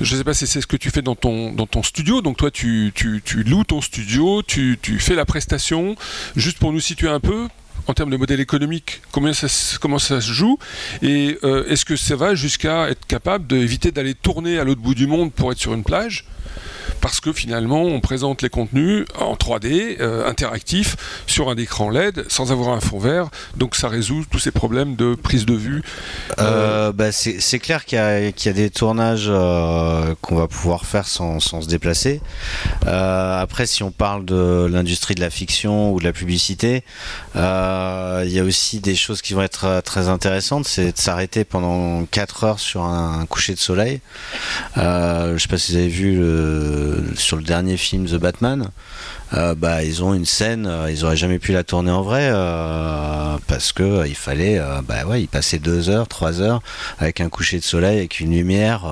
je ne sais pas si c'est ce que tu fais dans ton, dans ton studio. Donc toi, tu, tu, loues ton studio, tu, tu, fais la prestation. Juste pour nous situer un peu, en termes de modèle économique, comment ça, comment ça se joue Et euh, est-ce que ça va jusqu'à être capable d'éviter d'aller tourner à l'autre bout du monde pour être sur une plage? Parce que finalement on présente les contenus en 3D euh, interactifs sur un écran LED sans avoir un fond vert. Donc ça résout tous ces problèmes de prise de vue. Euh, bah, c'est clair qu'il y, a des tournages euh, qu'on va pouvoir faire sans, se déplacer. Après si on parle de l'industrie de la fiction ou de la publicité euh, il y a aussi des choses qui vont être euh, très intéressantes, c'est de s'arrêter pendant 4 heures sur un, coucher de soleil. Euh, je sais pas si vous avez vu le, sur le dernier film The Batman. Euh, bah, ils ont une scène, euh, ils auraient jamais pu la tourner en vrai euh, parce que il fallait, bah ouais, ils passaient deux heures, trois heures avec un coucher de soleil, avec une lumière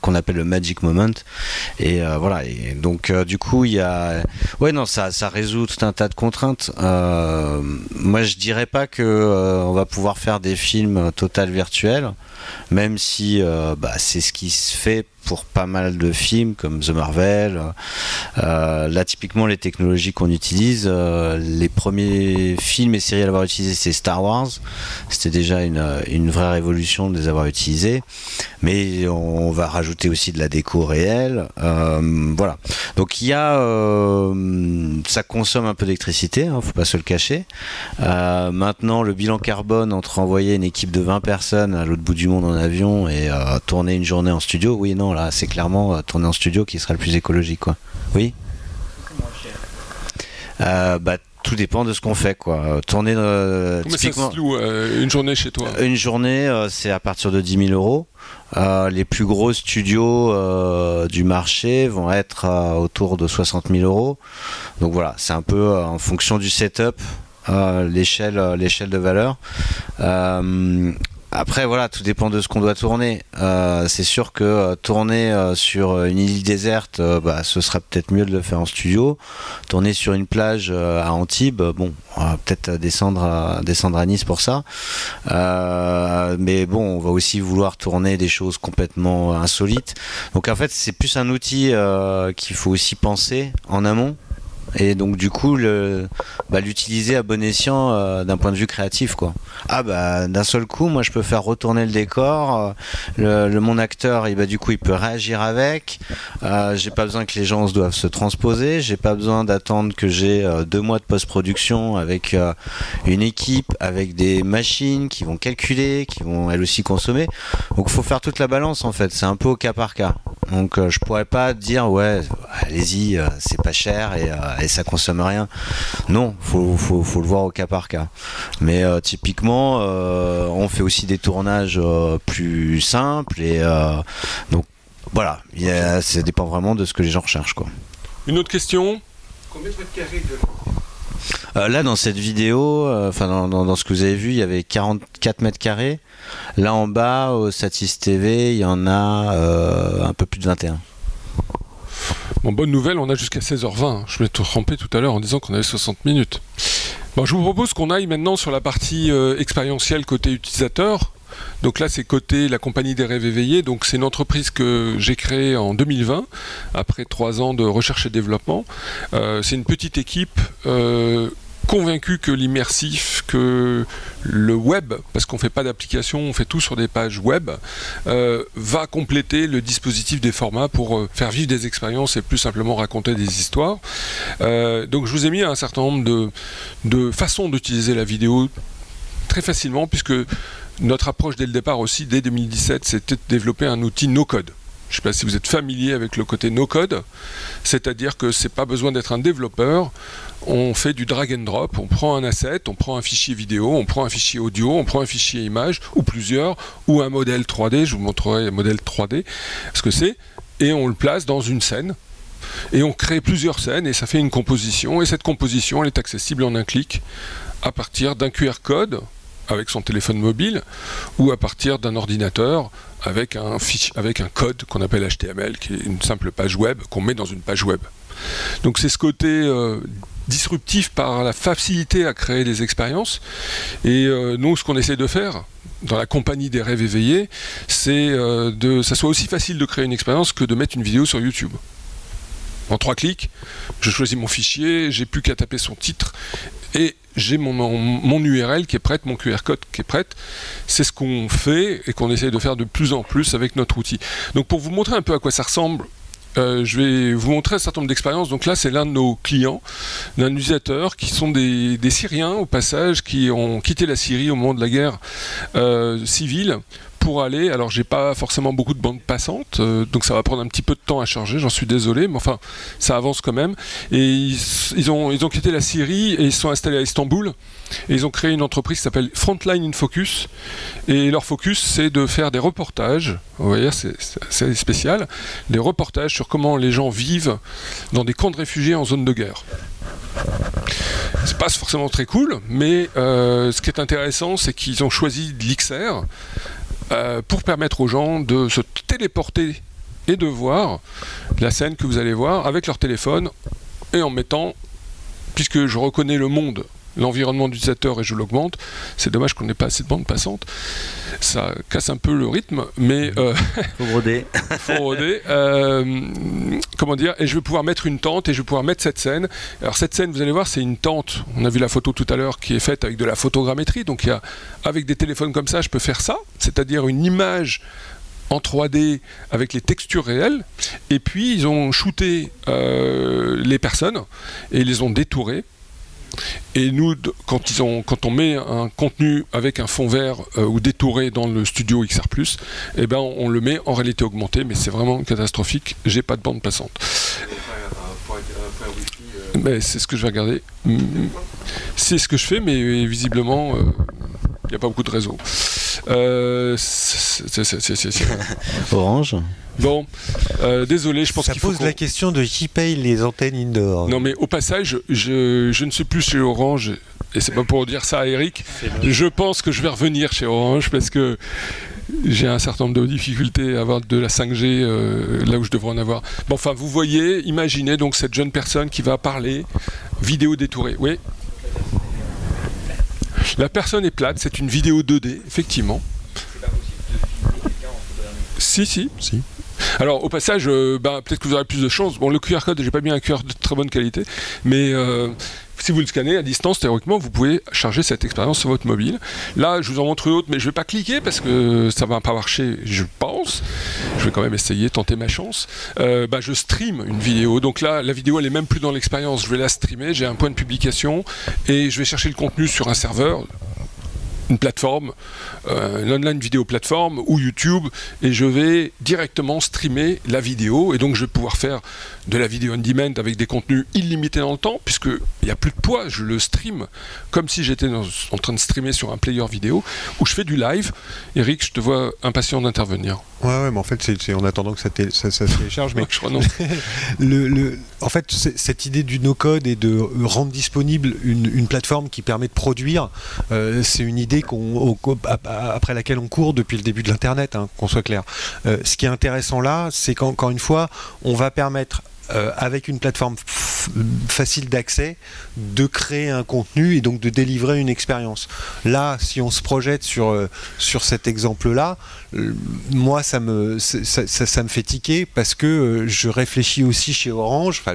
qu'on appelle le magic moment. Et voilà. Donc du coup, il y a, ouais, non, ça, ça résout tout un tas de contraintes. moi, je dirais pas que on va pouvoir faire des films total virtuels, même si bah, c'est ce qui se fait pour pas mal de films comme The Marvel. Euh, là, typiquement, les technologies qu'on utilise, euh, les premiers films et séries à l'avoir utilisé, c'est Star Wars. C'était déjà une, une, vraie révolution de les avoir utilisés. Mais on va rajouter aussi de la déco réelle. Euh, voilà. Donc il y a, ça consomme un peu d'électricité, hein, faut pas se le cacher. maintenant, le bilan carbone entre envoyer une équipe de 20 personnes à l'autre bout du monde en avion et tourner une journée en studio, oui, non, c'est clairement euh, tourner en studio qui sera le plus écologique, quoi. Oui. Euh, bah, tout dépend de ce qu'on fait quoi. Tourner euh, typiquement, une journée chez toi Une journée c'est à partir de 10 000 euros. les plus gros studios du marché vont être autour de 60 000 euros. Donc voilà, c'est un peu en fonction du setup, l'échelle, l'échelle de valeur. Après, voilà, tout dépend de ce qu'on doit tourner. Euh, c'est sûr que euh, tourner euh, sur une île déserte, bah, ce sera peut-être mieux de le faire en studio. Tourner sur une plage à Antibes, bon, on va peut-être descendre à, descendre à Nice pour ça. mais bon, on va aussi vouloir tourner des choses complètement insolites. Donc en fait, c'est plus un outil qu'il faut aussi penser en amont et donc du coup bah, l'utiliser à bon escient euh, d'un point de vue créatif quoi. Ah bah d'un seul coup moi je peux faire retourner le décor euh, le, mon acteur il bah du coup il peut réagir avec. Euh, j'ai pas besoin que les gens doivent se transposer. J'ai pas besoin d'attendre que j'ai deux mois de post-production avec une équipe avec des machines qui vont calculer qui vont elles aussi consommer. Donc faut faire toute la balance en fait. C'est un peu au cas par cas. Donc je pourrais pas dire ouais allez-y c'est pas cher et et ça consomme rien. Non, faut, faut, faut, le voir au cas par cas. Mais euh, typiquement, euh, on fait aussi des tournages euh, plus simples et donc voilà, ça dépend vraiment de ce que les gens recherchent quoi. Une autre question? Combien de mètres carrés de là, dans cette vidéo, enfin dans, dans, ce que vous avez vu, il y avait 44 mètres carrés. Là en bas, au Satis TV, il y en a un peu plus de 21. Bon, bonne nouvelle, on a jusqu'à 16h20. Je m'étais trompé tout à l'heure en disant qu'on avait 60 minutes. Bon, je vous propose qu'on aille maintenant sur la partie euh, expérientielle côté utilisateur. Donc là, c'est côté la compagnie des rêves éveillés. Donc c'est une entreprise que j'ai créée en 2020, après trois ans de recherche et développement. Euh, c'est une petite équipe euh, convaincu que l'immersif, que le web, parce qu'on ne fait pas d'application, on fait tout sur des pages web, euh, va compléter le dispositif des formats pour euh, faire vivre des expériences et plus simplement raconter des histoires. Euh, donc je vous ai mis un certain nombre de, de façons d'utiliser la vidéo très facilement, puisque notre approche dès le départ aussi, dès 2017, c'était de développer un outil no-code. Je ne sais pas si vous êtes familier avec le côté no-code, c'est-à-dire que c'est pas besoin d'être un développeur. On fait du drag and drop, on prend un asset, on prend un fichier vidéo, on prend un fichier audio, on prend un fichier image, ou plusieurs, ou un modèle 3D, je vous montrerai un modèle 3D, ce que c'est, et on le place dans une scène. Et on crée plusieurs scènes et ça fait une composition. Et cette composition, elle est accessible en un clic à partir d'un QR code avec son téléphone mobile ou à partir d'un ordinateur avec un, code qu'on appelle HTML, qui est une simple page web qu'on met dans une page web. Donc c'est ce côté euh, disruptif par la facilité à créer des expériences. Et euh, nous, ce qu'on essaie de faire dans la compagnie des rêves éveillés, c'est euh, de ça soit aussi facile de créer une expérience que de mettre une vidéo sur YouTube. En trois clics, je choisis mon fichier, j'ai plus qu'à taper son titre et j'ai mon, URL qui est prête, mon QR code qui est prête. C'est ce qu'on fait et qu'on essaie de faire de plus en plus avec notre outil. Donc pour vous montrer un peu à quoi ça ressemble, euh, je vais vous montrer un certain nombre d'expériences. Donc là, c'est l'un de nos clients, d'un utilisateur qui sont des, Syriens au passage, qui ont quitté la Syrie au moment de la guerre euh, civile pour aller. Alors, j'ai pas forcément beaucoup de bandes passantes, euh, donc ça va prendre un petit peu de temps à charger. J'en suis désolé, mais enfin, ça avance quand même. Et ils, ont, quitté la Syrie et ils sont installés à Istanbul. Et ils ont créé une entreprise qui s'appelle Frontline in Focus. Et leur focus, c'est de faire des reportages. Vous voyez, c'est spécial. Des reportages sur comment les gens vivent dans des camps de réfugiés en zone de guerre. C'est pas forcément très cool, mais euh, ce qui est intéressant, c'est qu'ils ont choisi l'XR euh, pour permettre aux gens de se téléporter et de voir la scène que vous allez voir avec leur téléphone et en mettant, puisque je reconnais le monde l'environnement d'utilisateur et je l'augmente. C'est dommage qu'on n'ait pas assez de bande passante. Ça casse un peu le rythme, mais. Euh, faut broder. faut broder. Euh, comment dire Et je vais pouvoir mettre une tente et je vais pouvoir mettre cette scène. Alors, cette scène, vous allez voir, c'est une tente. On a vu la photo tout à l'heure qui est faite avec de la photogrammétrie. Donc, il y a, avec des téléphones comme ça, je peux faire ça, c'est-à-dire une image en 3D avec les textures réelles. Et puis ils ont shooté euh, les personnes et ils les ont détourées et nous, quand, ils ont, quand on met un contenu avec un fond vert euh, ou détouré dans le studio XR+, eh ben on le met en réalité augmentée, mais c'est vraiment catastrophique. J'ai pas de bande passante. C'est ce que je vais regarder. C'est ce que je fais, mais visiblement, euh, il n'y a pas beaucoup de réseau. Euh, Orange Bon, euh, désolé, je pense qu'il faut. Ça pose la question de qui paye les antennes indoor. Non, mais au passage, je, je ne suis plus chez Orange, et c'est pas pour dire ça à Eric. Je pense que je vais revenir chez Orange parce que j'ai un certain nombre de difficultés à avoir de la 5G euh, là où je devrais en avoir. Bon, enfin, vous voyez, imaginez donc cette jeune personne qui va parler vidéo détourée. Oui. La personne est plate, c'est une vidéo 2D, effectivement. Si, si. Si. Alors au passage, euh, bah, peut-être que vous aurez plus de chance. Bon, le QR code, j'ai pas mis un QR de très bonne qualité, mais euh, si vous le scannez à distance, théoriquement, vous pouvez charger cette expérience sur votre mobile. Là, je vous en montre une autre, mais je vais pas cliquer parce que ça va pas marcher, je pense. Je vais quand même essayer, tenter ma chance. Euh, bah, je stream une vidéo. Donc là, la vidéo, elle est même plus dans l'expérience. Je vais la streamer. J'ai un point de publication et je vais chercher le contenu sur un serveur une plateforme, euh, une online vidéo plateforme ou YouTube, et je vais directement streamer la vidéo, et donc je vais pouvoir faire de la vidéo on demand avec des contenus illimités dans le temps, puisqu'il n'y a plus de poids, je le stream comme si j'étais en train de streamer sur un player vidéo, où je fais du live. Eric, je te vois impatient d'intervenir. Ouais, ouais, mais en fait, c'est en attendant que ça, ça, se télécharge. Mais je le, le, en fait, cette idée du no-code et de rendre disponible une, plateforme qui permet de produire, euh, c'est une idée après laquelle on court depuis le début de l'Internet, hein, qu'on soit clair. Euh, ce qui est intéressant là, c'est qu'encore une fois, on va permettre euh, avec une plateforme facile d'accès, de créer un contenu et donc de délivrer une expérience. Là, si on se projette sur, euh, sur cet exemple-là, euh, moi, ça me, ça, me fait tiquer parce que je réfléchis aussi chez Orange, enfin,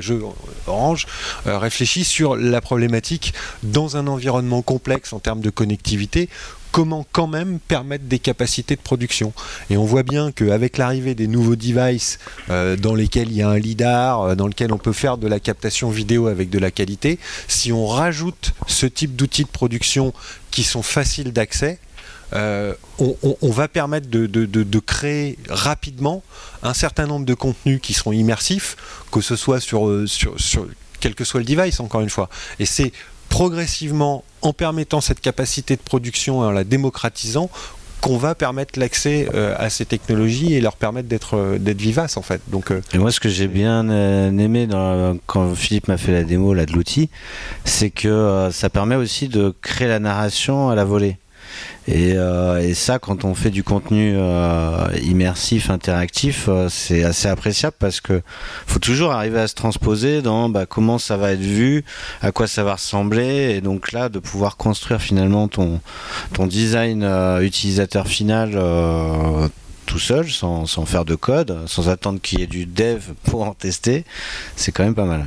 Orange, réfléchis sur la problématique dans un environnement complexe en termes de connectivité comment quand même permettre des capacités de production. Et on voit bien qu'avec l'arrivée des nouveaux devices euh, dans lesquels il y a un lidar, euh, dans lequel on peut faire de la captation vidéo avec de la qualité, si on rajoute ce type d'outils de production qui sont faciles d'accès, euh, on, va permettre de, créer rapidement un certain nombre de contenus qui seront immersifs, que ce soit sur, quel que soit le device, encore une fois. Et c'est progressivement, en permettant cette capacité de production et en la démocratisant, qu'on va permettre l'accès euh, à ces technologies et leur permettre d'être euh, vivaces en fait. Donc euh, et moi ce que j'ai bien aimé dans, quand Philippe m'a fait la démo là de l'outil, c'est que ça permet aussi de créer la narration à la volée. Euh, et, ça, quand on fait du contenu euh, immersif, interactif, euh, c'est assez appréciable parce que faut toujours arriver à se transposer dans bah, comment ça va être vu, à quoi ça va ressembler, et donc là, de pouvoir construire finalement ton, design utilisateur final tout seul, sans faire de code, sans attendre qu'il y ait du dev pour en tester, c'est quand même pas mal.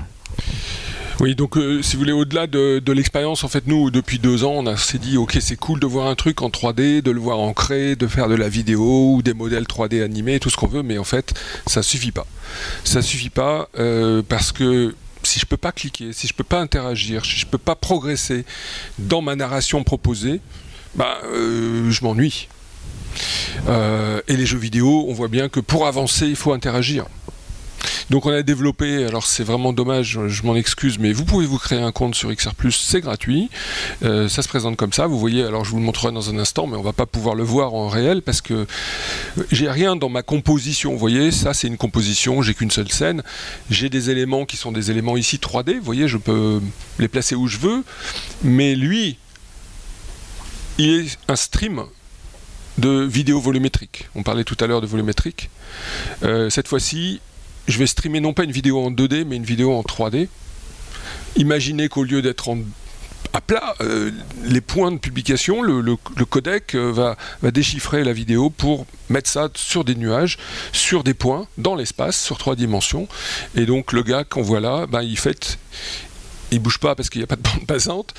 Oui, donc euh, si vous voulez, au-delà de, l'expérience, en fait, nous, depuis deux ans, on s'est dit, ok, c'est cool de voir un truc en 3D, de le voir ancré, de faire de la vidéo ou des modèles 3D animés, tout ce qu'on veut, mais en fait, ça suffit pas. Ça suffit pas euh, parce que si je peux pas cliquer, si je peux pas interagir, si je peux pas progresser dans ma narration proposée, bah, euh, je m'ennuie. Et les jeux vidéo, on voit bien que pour avancer, il faut interagir. Donc on a développé, alors c'est vraiment dommage, je m'en excuse, mais vous pouvez vous créer un compte sur XR+, c'est gratuit, euh, ça se présente comme ça, vous voyez, alors je vous le montrerai dans un instant, mais on va pas pouvoir le voir en réel parce que j'ai rien dans ma composition, vous voyez, ça c'est une composition, j'ai qu'une seule scène, j'ai des éléments qui sont des éléments ici 3D, vous voyez, je peux les placer où je veux, mais lui, il est un stream de vidéo volumétrique. On parlait tout à l'heure de volumétrique. Euh, cette fois-ci, je vais streamer non pas une vidéo en 2D, mais une vidéo en 3D. Imaginez qu'au lieu d'être à plat, euh, les points de publication, le, codec euh, va, déchiffrer la vidéo pour mettre ça sur des nuages, sur des points, dans l'espace, sur trois dimensions. Et donc le gars qu'on voit là, ben, il fait, il bouge pas parce qu'il n'y a pas de bande passante,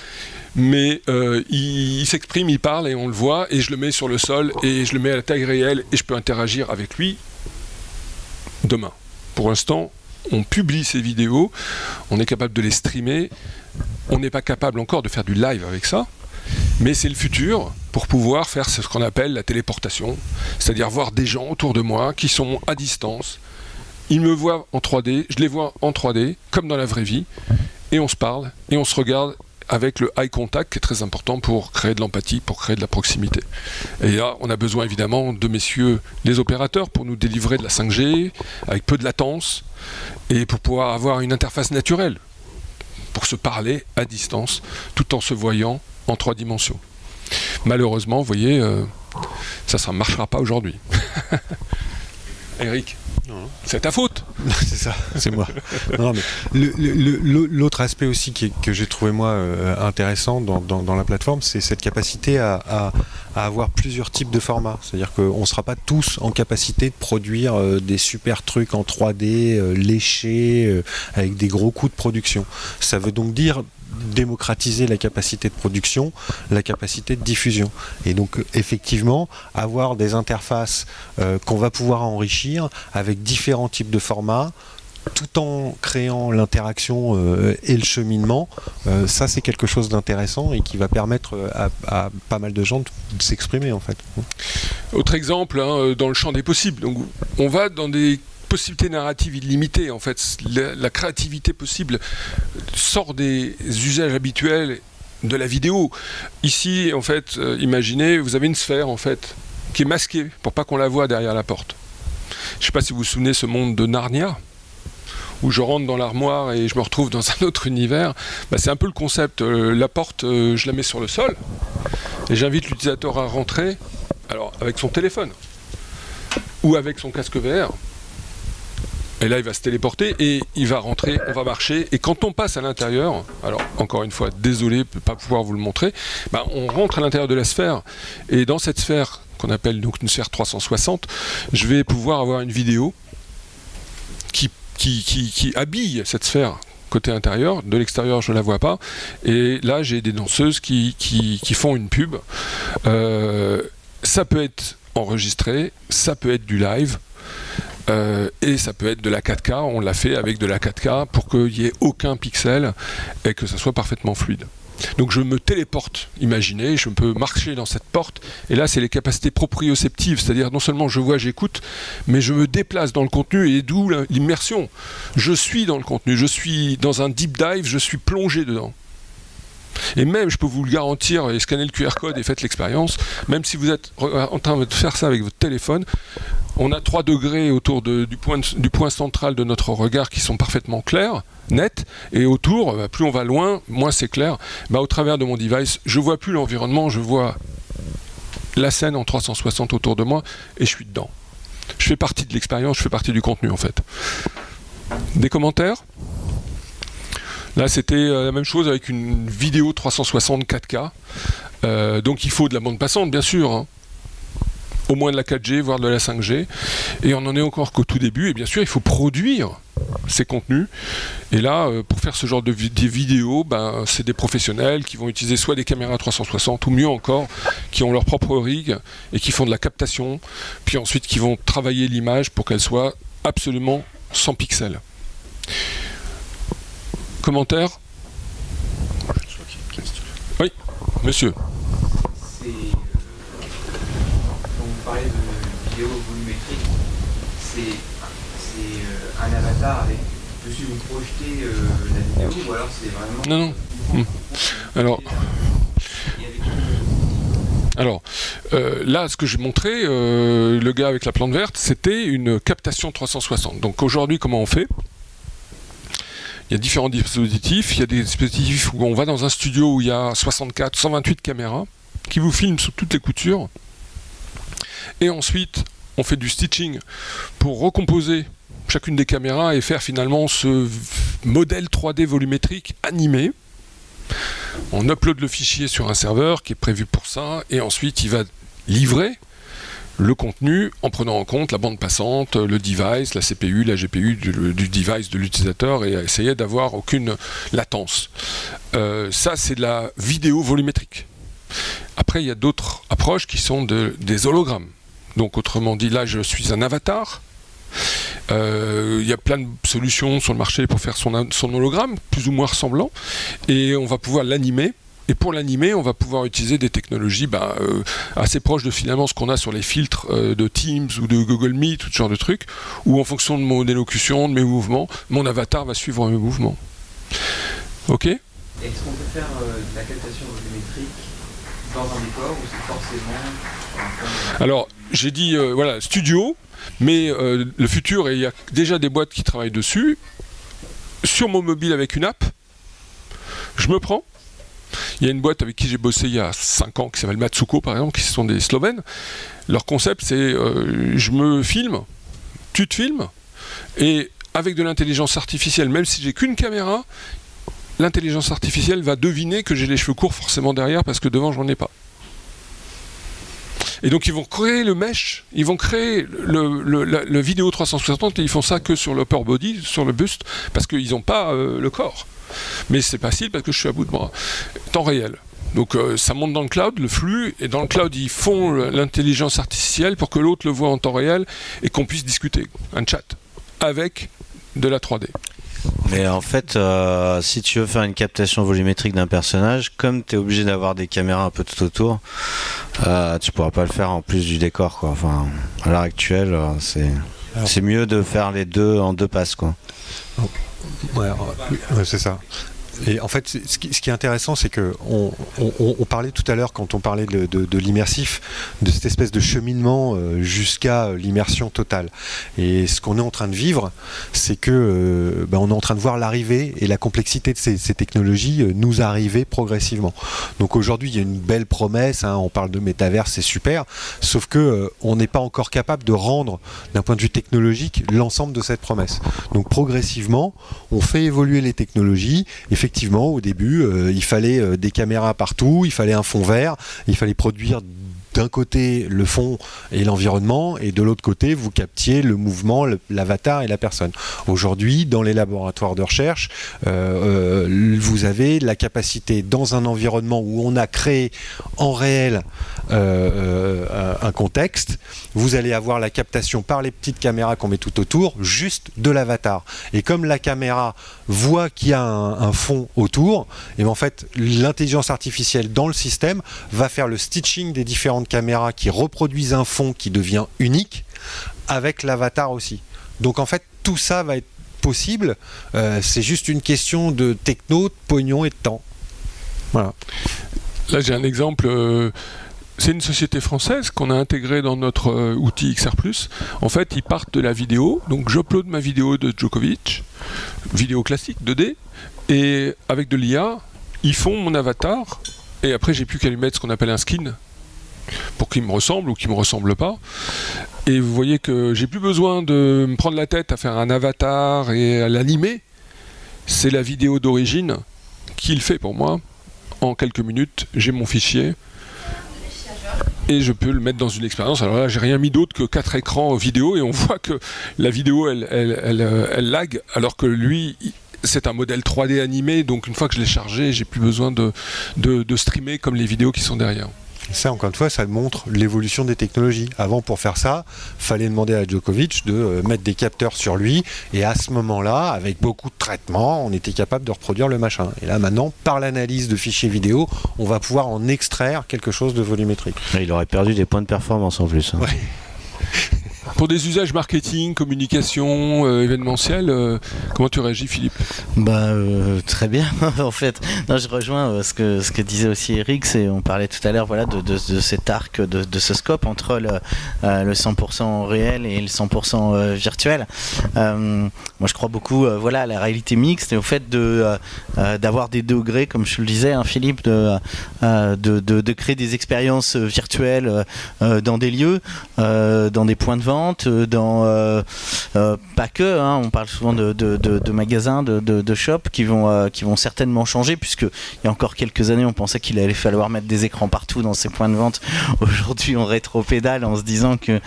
mais euh, il s'exprime, il parle et on le voit, et je le mets sur le sol et je le mets à la taille réelle et je peux interagir avec lui demain. Pour l'instant, on publie ces vidéos, on est capable de les streamer, on n'est pas capable encore de faire du live avec ça, mais c'est le futur pour pouvoir faire ce qu'on appelle la téléportation, c'est-à-dire voir des gens autour de moi qui sont à distance, ils me voient en 3D, je les vois en 3D, comme dans la vraie vie, et on se parle, et on se regarde, avec le eye contact qui est très important pour créer de l'empathie, pour créer de la proximité. Et là, on a besoin évidemment de messieurs les opérateurs pour nous délivrer de la 5G avec peu de latence et pour pouvoir avoir une interface naturelle pour se parler à distance tout en se voyant en trois dimensions. Malheureusement, vous voyez, euh, ça ne marchera pas aujourd'hui. Eric c'est ta faute. c'est ça, c'est moi. L'autre aspect aussi que j'ai trouvé moi euh, intéressant dans, la plateforme, c'est cette capacité à, avoir plusieurs types de formats. C'est-à-dire qu'on ne sera pas tous en capacité de produire euh, des super trucs en 3D, euh, léchés, avec des gros coûts de production. Ça veut donc dire démocratiser la capacité de production, la capacité de diffusion. Et donc effectivement, avoir des interfaces euh, qu'on va pouvoir enrichir avec différents types de formats, tout en créant l'interaction euh, et le cheminement, euh, ça c'est quelque chose d'intéressant et qui va permettre à, pas mal de gens de, s'exprimer en fait. Autre exemple, hein, dans le champ des possibles. On va dans des possibilité narrative illimitée. En fait, la, créativité possible sort des usages habituels de la vidéo. Ici, en fait, euh, imaginez, vous avez une sphère en fait qui est masquée pour pas qu'on la voit derrière la porte. Je ne sais pas si vous vous souvenez ce monde de Narnia où je rentre dans l'armoire et je me retrouve dans un autre univers. Bah, c'est un peu le concept. Euh, la porte, euh, je la mets sur le sol et j'invite l'utilisateur à rentrer. Alors avec son téléphone ou avec son casque VR et là, il va se téléporter et il va rentrer, on va marcher. Et quand on passe à l'intérieur, alors encore une fois, désolé de ne pas pouvoir vous le montrer, bah, on rentre à l'intérieur de la sphère. Et dans cette sphère, qu'on appelle donc une sphère 360, je vais pouvoir avoir une vidéo qui, habille cette sphère côté intérieur. De l'extérieur, je ne la vois pas. Et là, j'ai des danseuses qui, font une pub. Euh, ça peut être enregistré, ça peut être du live. Euh, et ça peut être de la 4K, on l'a fait avec de la 4K pour qu'il n'y ait aucun pixel et que ça soit parfaitement fluide. Donc je me téléporte, imaginez, je peux marcher dans cette porte, et là c'est les capacités proprioceptives, c'est-à-dire non seulement je vois, j'écoute, mais je me déplace dans le contenu, et d'où l'immersion. Je suis dans le contenu, je suis dans un deep dive, je suis plongé dedans. Et même, je peux vous le garantir, et scanner le QR code et faites l'expérience, même si vous êtes en train de faire ça avec votre téléphone, on a 3 degrés autour du, point, du point central de notre regard qui sont parfaitement clairs, nets, et autour, bah, plus on va loin, moins c'est clair. Bah, au travers de mon device, je vois plus l'environnement, je vois la scène en 360 autour de moi, et je suis dedans. Je fais partie de l'expérience, je fais partie du contenu en fait. Des commentaires? Là, c'était euh, la même chose avec une vidéo 360 4K. Euh, donc il faut de la bande passante, bien sûr. Hein. Au moins de la 4G, voire de la 5G. Et on n'en est encore qu'au tout début. Et bien sûr, il faut produire ces contenus. Et là, euh, pour faire ce genre de vidéos, ben, c'est des professionnels qui vont utiliser soit des caméras 360 ou mieux encore, qui ont leur propre rig et qui font de la captation, puis ensuite qui vont travailler l'image pour qu'elle soit absolument sans pixels. Commentaire Oui, monsieur. Vous vidéo volumétrique, c'est euh, un avatar avec dessus vous projetez euh, la vidéo ou alors c'est vraiment. Non, non. Hmm. Alors. Alors, euh, là, ce que j'ai montré, le gars avec la plante verte, c'était une captation 360. Donc aujourd'hui, comment on fait? Il y a différents dispositifs. Il y a des dispositifs où on va dans un studio où il y a 64, 128 caméras qui vous filment sous toutes les coutures. Et ensuite, on fait du stitching pour recomposer chacune des caméras et faire finalement ce modèle 3D volumétrique animé. On upload le fichier sur un serveur qui est prévu pour ça et ensuite il va livrer le contenu en prenant en compte la bande passante, le device, la CPU, la GPU du, device de l'utilisateur et essayer d'avoir aucune latence. Euh, ça, c'est de la vidéo volumétrique. Après, il y a d'autres approches qui sont des hologrammes. Donc, autrement dit, là, je suis un avatar. Euh, il y a plein de solutions sur le marché pour faire son, son hologramme, plus ou moins ressemblant, et on va pouvoir l'animer et pour l'animer, on va pouvoir utiliser des technologies bah, euh, assez proches de finalement ce qu'on a sur les filtres euh, de Teams ou de Google Meet, tout ce genre de trucs, où en fonction de mon élocution, de mes mouvements, mon avatar va suivre mes mouvements. Ok? Est-ce qu'on peut faire euh, de la captation volumétrique dans un décor ou c'est forcément... Alors, j'ai dit, voilà, studio, mais le futur, et il y a déjà des boîtes qui travaillent dessus, sur mon mobile avec une app, je me prends, il y a une boîte avec qui j'ai bossé il y a 5 ans qui s'appelle Matsuko par exemple, qui sont des Slovènes. Leur concept c'est euh, je me filme, tu te filmes, et avec de l'intelligence artificielle, même si j'ai qu'une caméra, l'intelligence artificielle va deviner que j'ai les cheveux courts forcément derrière parce que devant j'en ai pas. Et donc ils vont créer le mesh, ils vont créer le, vidéo 360 et ils font ça que sur l'upper body, sur le buste, parce qu'ils n'ont pas euh, le corps. Mais c'est facile parce que je suis à bout de bras. Temps réel. Donc euh, ça monte dans le cloud, le flux, et dans le cloud ils font l'intelligence artificielle pour que l'autre le voit en temps réel et qu'on puisse discuter, un chat, avec de la 3D. Mais en fait, euh, si tu veux faire une captation volumétrique d'un personnage, comme tu es obligé d'avoir des caméras un peu tout autour, euh, tu pourras pas le faire en plus du décor. Quoi. Enfin, à l'heure actuelle, euh, c'est, c'est mieux de faire les deux en deux passes. Quoi. Ouais, c'est ça. Et en fait, ce qui, est intéressant, c'est que on, parlait tout à l'heure, quand on parlait de, l'immersif, de cette espèce de cheminement euh, jusqu'à l'immersion totale. Et ce qu'on est en train de vivre, c'est que euh, ben, on est en train de voir l'arrivée et la complexité de ces, technologies euh, nous arriver progressivement. Donc aujourd'hui, il y a une belle promesse. Hein, on parle de métavers, c'est super. Sauf que on n'est pas encore capable de rendre, d'un point de vue technologique, l'ensemble de cette promesse. Donc progressivement, on fait évoluer les technologies. Effectivement, effectivement, au début, euh, il fallait euh, des caméras partout, il fallait un fond vert, il fallait produire d'un côté le fond et l'environnement, et de l'autre côté, vous captiez le mouvement, l'avatar et la personne. Aujourd'hui, dans les laboratoires de recherche, euh, vous avez la capacité, dans un environnement où on a créé en réel un contexte, vous allez avoir la captation par les petites caméras qu'on met tout autour, juste de l'avatar. Et comme la caméra voit qu'il y a un, fond autour, et bien en fait, l'intelligence artificielle dans le système va faire le stitching des différentes caméras qui reproduisent un fond qui devient unique avec l'avatar aussi. Donc en fait, tout ça va être possible. Euh, c'est juste une question de techno, de pognon et de temps. Voilà. Là, j'ai un exemple. Euh, c'est une société française qu'on a intégrée dans notre euh, outil XR+. En fait, ils partent de la vidéo. Donc, j'upload ma vidéo de Djokovic, vidéo classique 2D, et avec de l'IA, ils font mon avatar. Et après, j'ai plus qu'à lui mettre ce qu'on appelle un skin pour qu'il me ressemble ou qu'il me ressemble pas. Et vous voyez que j'ai plus besoin de me prendre la tête à faire un avatar et à l'animer. C'est la vidéo d'origine qui le fait pour moi. En quelques minutes, j'ai mon fichier et je peux le mettre dans une expérience. Alors là, j'ai rien mis d'autre que quatre écrans vidéo et on voit que la vidéo, elle, elle, elle, elle lag, alors que lui, c'est un modèle 3D animé, donc une fois que je l'ai chargé, j'ai plus besoin de, de streamer comme les vidéos qui sont derrière. Ça, encore une fois, ça montre l'évolution des technologies. Avant, pour faire ça, fallait demander à Djokovic de euh, mettre des capteurs sur lui, et à ce moment-là, avec beaucoup de traitements, on était capable de reproduire le machin. Et là, maintenant, par l'analyse de fichiers vidéo, on va pouvoir en extraire quelque chose de volumétrique. Il aurait perdu des points de performance en plus. Hein. Pour des usages marketing, communication, euh, événementiel, euh, comment tu réagis, Philippe? Bah euh, très bien en fait. Je rejoins ce que disait aussi Eric. On parlait tout à l'heure de, cet arc de, ce scope entre le, euh, le 100% réel et le 100% euh, virtuel. Moi, je crois beaucoup voilà à la réalité mixte et au fait d'avoir des degrés, comme je le disais, hein, Philippe, de, de, créer des expériences virtuelles dans des lieux, dans des points de vente, euh, dans euh, euh, pas que. hein, on parle souvent de, magasins, de, shops qui vont qui vont certainement changer, puisque il y a encore quelques années, on pensait qu'il allait falloir mettre des écrans partout dans ces points de vente. Aujourd'hui, on rétro-pédale en se disant que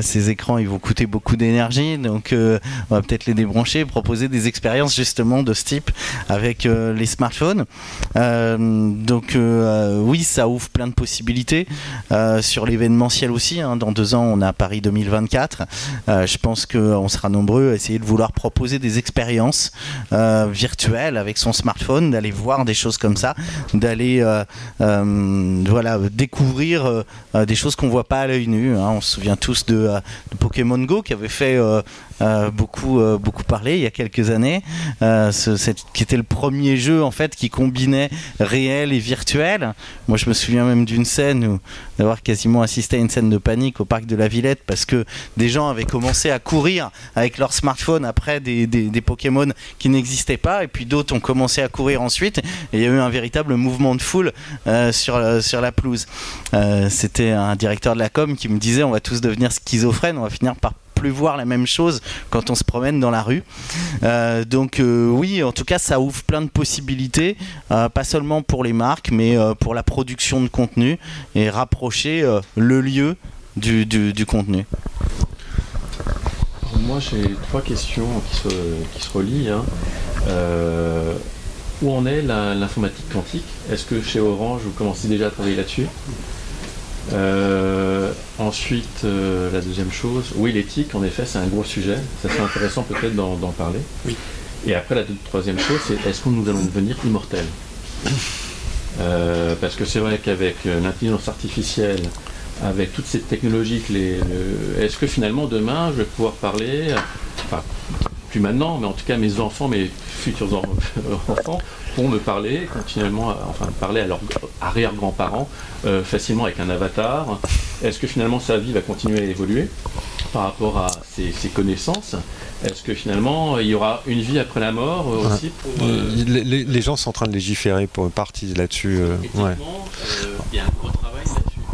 ces écrans, ils vont coûter beaucoup d'énergie, donc on va peut-être les débrancher, proposer des expériences justement de ce type avec les smartphones. Donc oui, ça ouvre plein de possibilités sur l'événementiel aussi. hein. dans deux ans, on a Paris 2024. Euh, je pense qu'on sera nombreux à essayer de vouloir proposer des expériences euh, virtuelles avec son smartphone, d'aller voir des choses comme ça, d'aller euh, voilà découvrir des choses qu'on voit pas à l'œil nu. hein. On se souvient tous de, Pokémon Go qui avait fait beaucoup euh, beaucoup parler il y a quelques années, euh, qui était le premier jeu en fait qui combinait réel et virtuel. Moi, je me souviens même d'une scène où d'avoir quasiment assisté à une scène de panique au parc de la Villette parce que des gens avaient commencé à courir avec leur smartphone après des, Pokémon qui n'existaient pas et puis d'autres ont commencé à courir ensuite et il y a eu un véritable mouvement de foule euh, sur, sur la pelouse. Euh, C'était un directeur de la com qui me disait on va tous devenir schizophrènes, on va finir par plus voir la même chose quand on se promène dans la rue. Euh, donc euh, oui, en tout cas, ça ouvre plein de possibilités, euh, pas seulement pour les marques, mais pour la production de contenu et rapprocher le lieu du, contenu. Moi, j'ai trois questions qui se, relient. hein. Où en est l'informatique quantique? Est-ce que chez Orange, vous commencez déjà à travailler là-dessus? Euh, Ensuite, euh, la deuxième chose, oui, l'éthique, en effet, c'est un gros sujet. Ça serait intéressant peut-être d'en parler. Oui. Et après, la troisième chose, c'est est-ce que nous allons devenir immortels Euh, Parce que c'est vrai qu'avec l'intelligence artificielle, avec toutes ces technologies, que les, le- est-ce que finalement demain je vais pouvoir parler, enfin plus maintenant, mais en tout cas mes enfants, mes futurs en- enfants pourront me parler continuellement, enfin parler à leurs arrière-grands-parents euh, facilement avec un avatar. Est-ce que finalement sa vie va continuer à évoluer par rapport à ses, ses connaissances? Est-ce que finalement il y aura une vie après la mort euh, aussi pour, euh, Les, les- les gens sont en train de légiférer pour partie là-dessus. euh, ouais. éthiquement, euh, Il y a un gros travail là-dessus.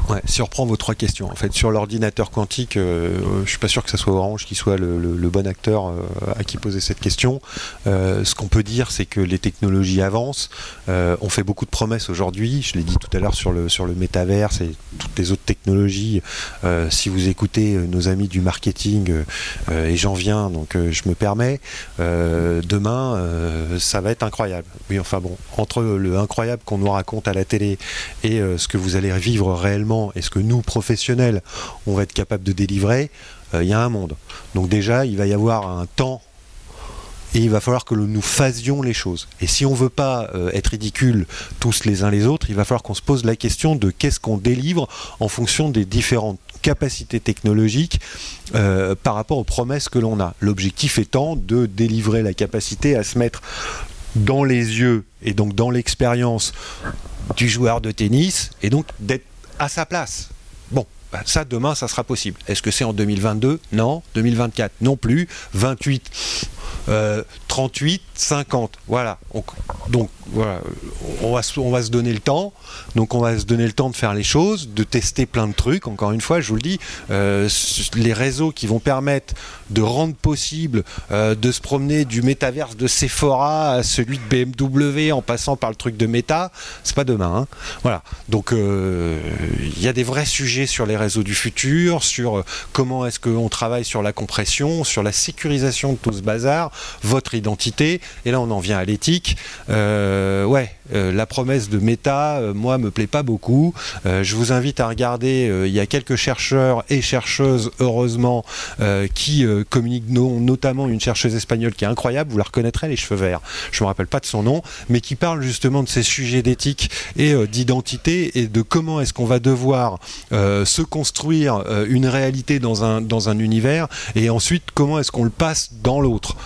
Ouais, si vos trois questions, en fait, sur l'ordinateur quantique, euh, je suis pas sûr que ce soit Orange qui soit le, bon acteur euh, à qui poser cette question. Euh, ce qu'on peut dire, c'est que les technologies avancent. Euh, on fait beaucoup de promesses aujourd'hui. Je l'ai dit tout à l'heure sur le sur le métaverse et toutes les autres technologies. Si vous écoutez nos amis du marketing, et j'en viens, donc je me permets. demain, ça va être incroyable. Oui, enfin bon, entre le incroyable qu'on nous raconte à la télé et ce que vous allez vivre réellement et ce que nous, professionnels, on va être capable de délivrer, euh, il y a un monde. Donc déjà, il va y avoir un temps et il va falloir que nous fassions les choses. Et si on veut pas euh, être ridicules tous les uns les autres, il va falloir qu'on se pose la question de qu'est-ce qu'on délivre en fonction des différentes capacités technologiques euh, par rapport aux promesses que l'on a. L'objectif étant de délivrer la capacité à se mettre dans les yeux et donc dans l'expérience du joueur de tennis et donc d'être à sa place. Bon, bah, ça demain ça sera possible. Est-ce que c'est en 2022 Non. 2024 non plus. 28 euh, 38, 50. Voilà. On- donc on va, se- donner le temps. Donc on va se donner le temps de faire les choses, de tester plein de trucs. Encore une fois, je vous le dis, euh, les réseaux qui vont permettre de rendre possible euh, de se promener du métaverse de Sephora à celui de BMW en passant par le truc de Meta, c'est pas demain. hein. Voilà. Donc euh, il y a des vrais sujets sur les réseaux du futur, sur euh, comment est-ce qu'on travaille sur la compression, sur la sécurisation de tout ce bazar. Votre identité. Et là, on en vient à l'éthique. Euh, ouais, la promesse de Meta, euh, moi, me plaît pas beaucoup. je vous invite à regarder. il y a quelques chercheurs et chercheuses, heureusement, qui communiquent, notamment une chercheuse espagnole qui est incroyable. Vous la reconnaîtrez, les cheveux verts. Je me rappelle pas de son nom, mais qui parle justement de ces sujets d'éthique et d'identité et de comment est-ce qu'on va devoir se construire une réalité dans un dans un univers et ensuite comment est-ce qu'on le passe dans l'autre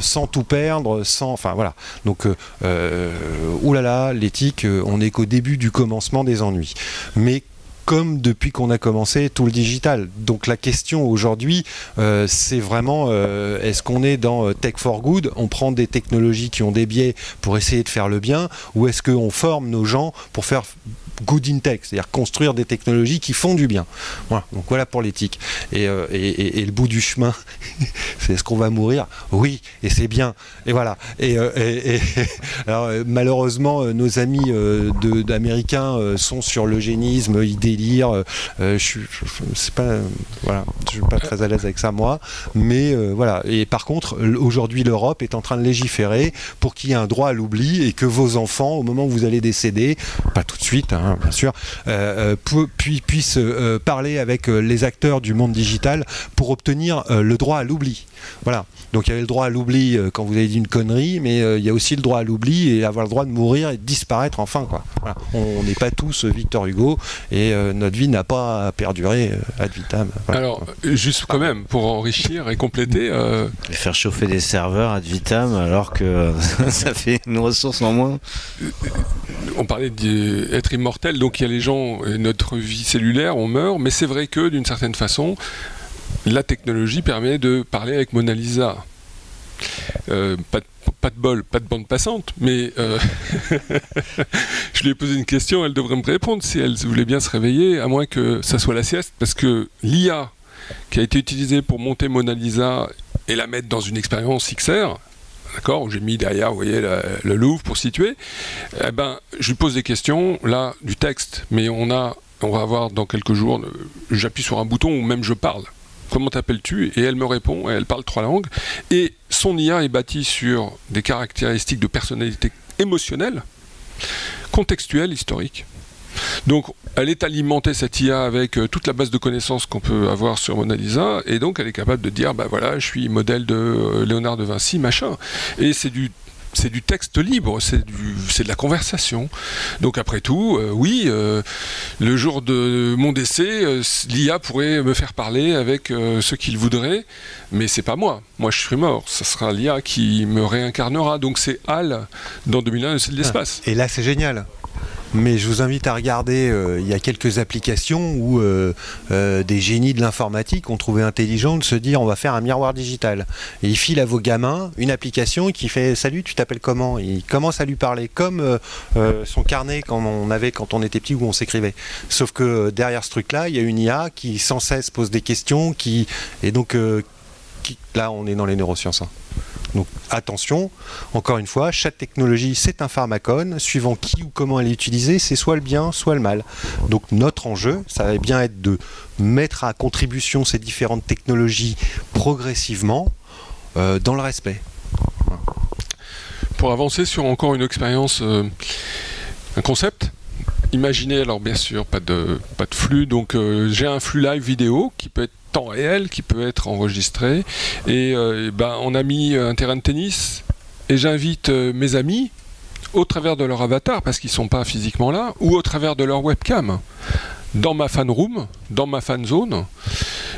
sans tout perdre, sans, enfin voilà. Donc, euh, l'éthique, euh, on n'est qu'au début du commencement des ennuis. Mais comme depuis qu'on a commencé tout le digital. Donc la question aujourd'hui, euh, c'est vraiment est-ce qu'on est dans Tech for Good, on prend des technologies qui ont des biais pour essayer de faire le bien, ou est-ce qu'on forme nos gens pour faire good in tech, c'est-à-dire construire des technologies qui font du bien. Voilà, donc voilà pour l'éthique. Et, euh, le bout du chemin, c'est est-ce qu'on va mourir? Oui, et c'est bien. Et voilà. Et, euh, alors, euh, malheureusement, nos amis d'Américains sont sur l'eugénisme, ils délirent. je suis, pas, voilà, je suis pas très à l'aise avec ça moi. Mais voilà. Et par contre, aujourd'hui, l'Europe est en train de légiférer pour qu'il y ait un droit à l'oubli et que vos enfants, au moment où vous allez décéder, pas tout de suite. Hein, Hein, bien sûr, euh, euh puis, puissent euh, parler avec euh, les acteurs du monde digital pour obtenir le droit à l'oubli. Voilà. Donc il y avait le droit à l'oubli quand vous avez dit une connerie, mais il y a aussi le droit à l'oubli et avoir le droit de mourir et de disparaître enfin. Quoi. On n'est pas tous Victor Hugo et notre vie n'a pas perduré ad vitam. Alors, juste quand même, pour enrichir et compléter. Faire chauffer des serveurs ad vitam alors que ça fait une ressource en moins. On parlait d'être immortel donc il y a les gens, notre vie cellulaire, on meurt, mais c'est vrai que d'une certaine façon, la technologie permet de parler avec Mona Lisa. Euh, pas, de, bol, pas de bande passante, mais euh, je lui ai posé une question, elle devrait me répondre si elle voulait bien se réveiller, à moins que ça soit la sieste, parce que l'IA qui a été utilisée pour monter Mona Lisa et la mettre dans une expérience XR, d'accord, j'ai mis derrière, vous voyez, le Louvre pour situer, eh ben, je lui pose des questions, là, du texte, mais on a, on va avoir dans quelques jours, j'appuie sur un bouton ou même je parle. Comment t'appelles-tu? Et elle me répond, elle parle trois langues. Et son IA est bâti sur des caractéristiques de personnalité émotionnelle, contextuelle, historique. Donc, elle est alimentée, cette IA, avec euh, toute la base de connaissances qu'on peut avoir sur Mona Lisa, et donc elle est capable de dire, bah voilà, je suis modèle de euh, Léonard de Vinci, machin. Et c'est du c'est du texte libre, c'est de la conversation. Donc après tout, euh, oui, le jour de mon décès, l'IA pourrait me faire parler avec ce qu'il voudrait, mais c'est pas moi. Moi, je suis mort. Ce sera l'IA qui me réincarnera. Donc c'est HAL dans 2001, c'est de l'espace. Et là, c'est génial mais je vous invite à regarder, euh, il y a quelques applications où euh, euh, des génies de l'informatique ont trouvé intelligent de se dire on va faire un miroir digital. Et ils filent à vos gamins une application qui fait salut, tu t'appelles comment? Il commence à lui parler comme son carnet quand on avait quand on était petit où on s'écrivait. Sauf que derrière ce truc-là, il y a une IA qui sans cesse pose des questions, qui et donc là on est dans les neurosciences. Hein. Donc attention, encore une fois, chaque technologie c'est un pharmacone, suivant qui ou comment elle est utilisée, c'est soit le bien, soit le mal. Donc notre enjeu, ça va bien être de mettre à contribution ces différentes technologies progressivement euh, dans le respect. Pour avancer sur encore une expérience, euh, un concept, imaginez alors bien sûr pas de, flux, donc euh, j'ai un flux live vidéo qui peut être temps réel qui peut être enregistré. Et, euh, ben, on a mis un terrain de tennis. Et j'invite euh, mes amis au travers de leur avatar, parce qu'ils ne sont pas physiquement là, ou au travers de leur webcam, dans ma fan room, dans ma fan zone.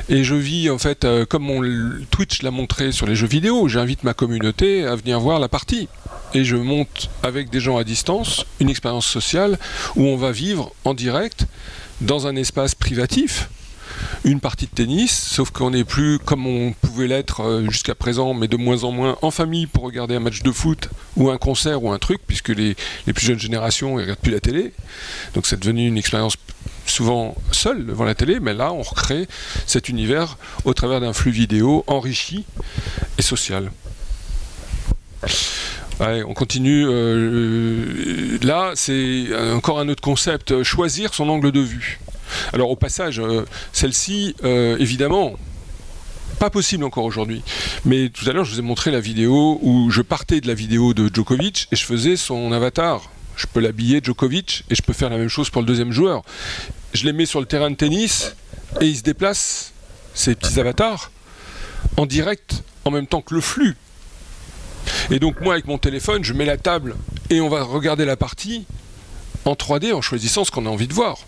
Et je vis, en fait, euh, comme Twitch l'a montré sur les jeux vidéo, j'invite ma communauté à venir voir la partie. Et je monte avec des gens à distance une expérience sociale où on va vivre en direct dans un espace privatif une partie de tennis, sauf qu'on n'est plus comme on pouvait l'être euh, jusqu'à présent, mais de moins en moins en famille pour regarder un match de foot ou un concert ou un truc, puisque les, plus jeunes générations ne regardent plus la télé. Donc c'est devenu une expérience souvent seule devant la télé, mais là on recrée cet univers au travers d'un flux vidéo enrichi et social. on continue. Euh, là, c'est encore un autre concept, choisir son angle de vue. Alors au passage, euh, celle-ci, euh, évidemment, Pas possible encore aujourd'hui. Mais tout à l'heure, je vous ai montré la vidéo où je partais de la vidéo de Djokovic et je faisais son avatar. Je peux l'habiller Djokovic et je peux faire la même chose pour le deuxième joueur. Je les mets sur le terrain de tennis et ils se déplacent, ces petits avatars, en direct en même temps que le flux. Et donc moi avec mon téléphone, je mets la table et on va regarder la partie en 3D en choisissant ce qu'on a envie de voir.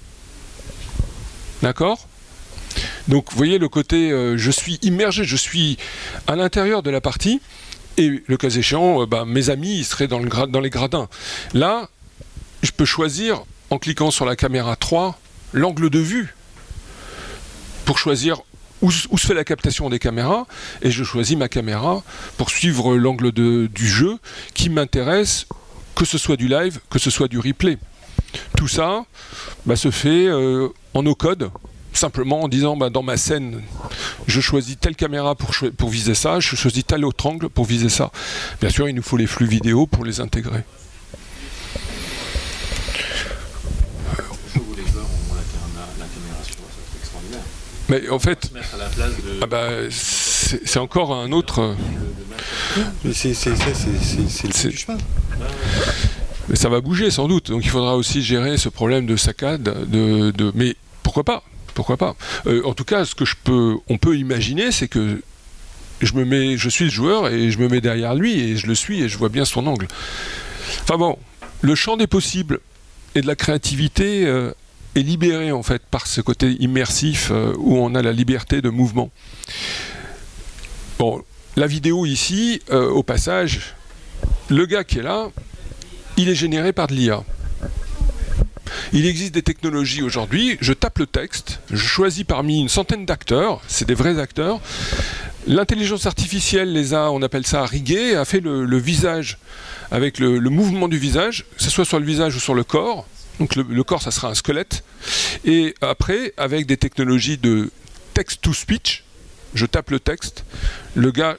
D'accord? Donc vous voyez le côté euh, je suis immergé, je suis à l'intérieur de la partie et le cas échéant, euh, bah, mes amis ils seraient dans, dans les gradins. Là, je peux choisir en cliquant sur la caméra 3 l'angle de vue pour choisir où, se fait la captation des caméras et je choisis ma caméra pour suivre l'angle du jeu qui m'intéresse, que ce soit du live, que ce soit du replay. Tout ça bah, se fait euh, en no code, simplement en disant bah, dans ma scène, je choisis telle caméra pour, pour viser ça, je choisis tel autre angle pour viser ça. Bien sûr, il nous faut les flux vidéo pour les intégrer. Mais en fait, ah bah, c'est encore un autre. C'est ça, c'est le chemin. Mais ça va bouger sans doute. Donc il faudra aussi gérer ce problème de saccade. De, de... Mais pourquoi pas? Pourquoi pas? Euh, En tout cas, ce que je peux, on peut imaginer, c'est que je me mets, je suis le joueur et je me mets derrière lui et je le suis et je vois bien son angle. Enfin bon, le champ des possibles et de la créativité euh, libéré en fait par ce côté immersif euh, où on a la liberté de mouvement. Bon, la vidéo ici, euh, au passage, le gars qui est là, il est généré par de l'IA. Il existe des technologies aujourd'hui, je tape le texte, je choisis parmi une centaine d'acteurs, c'est des vrais acteurs. L'intelligence artificielle les a, on appelle ça rigué, a fait le, visage avec le, mouvement du visage, que ce soit sur le visage ou sur le corps. Donc le, corps, ça sera un squelette. Et après, avec des technologies de text-to-speech, je tape le texte, le gars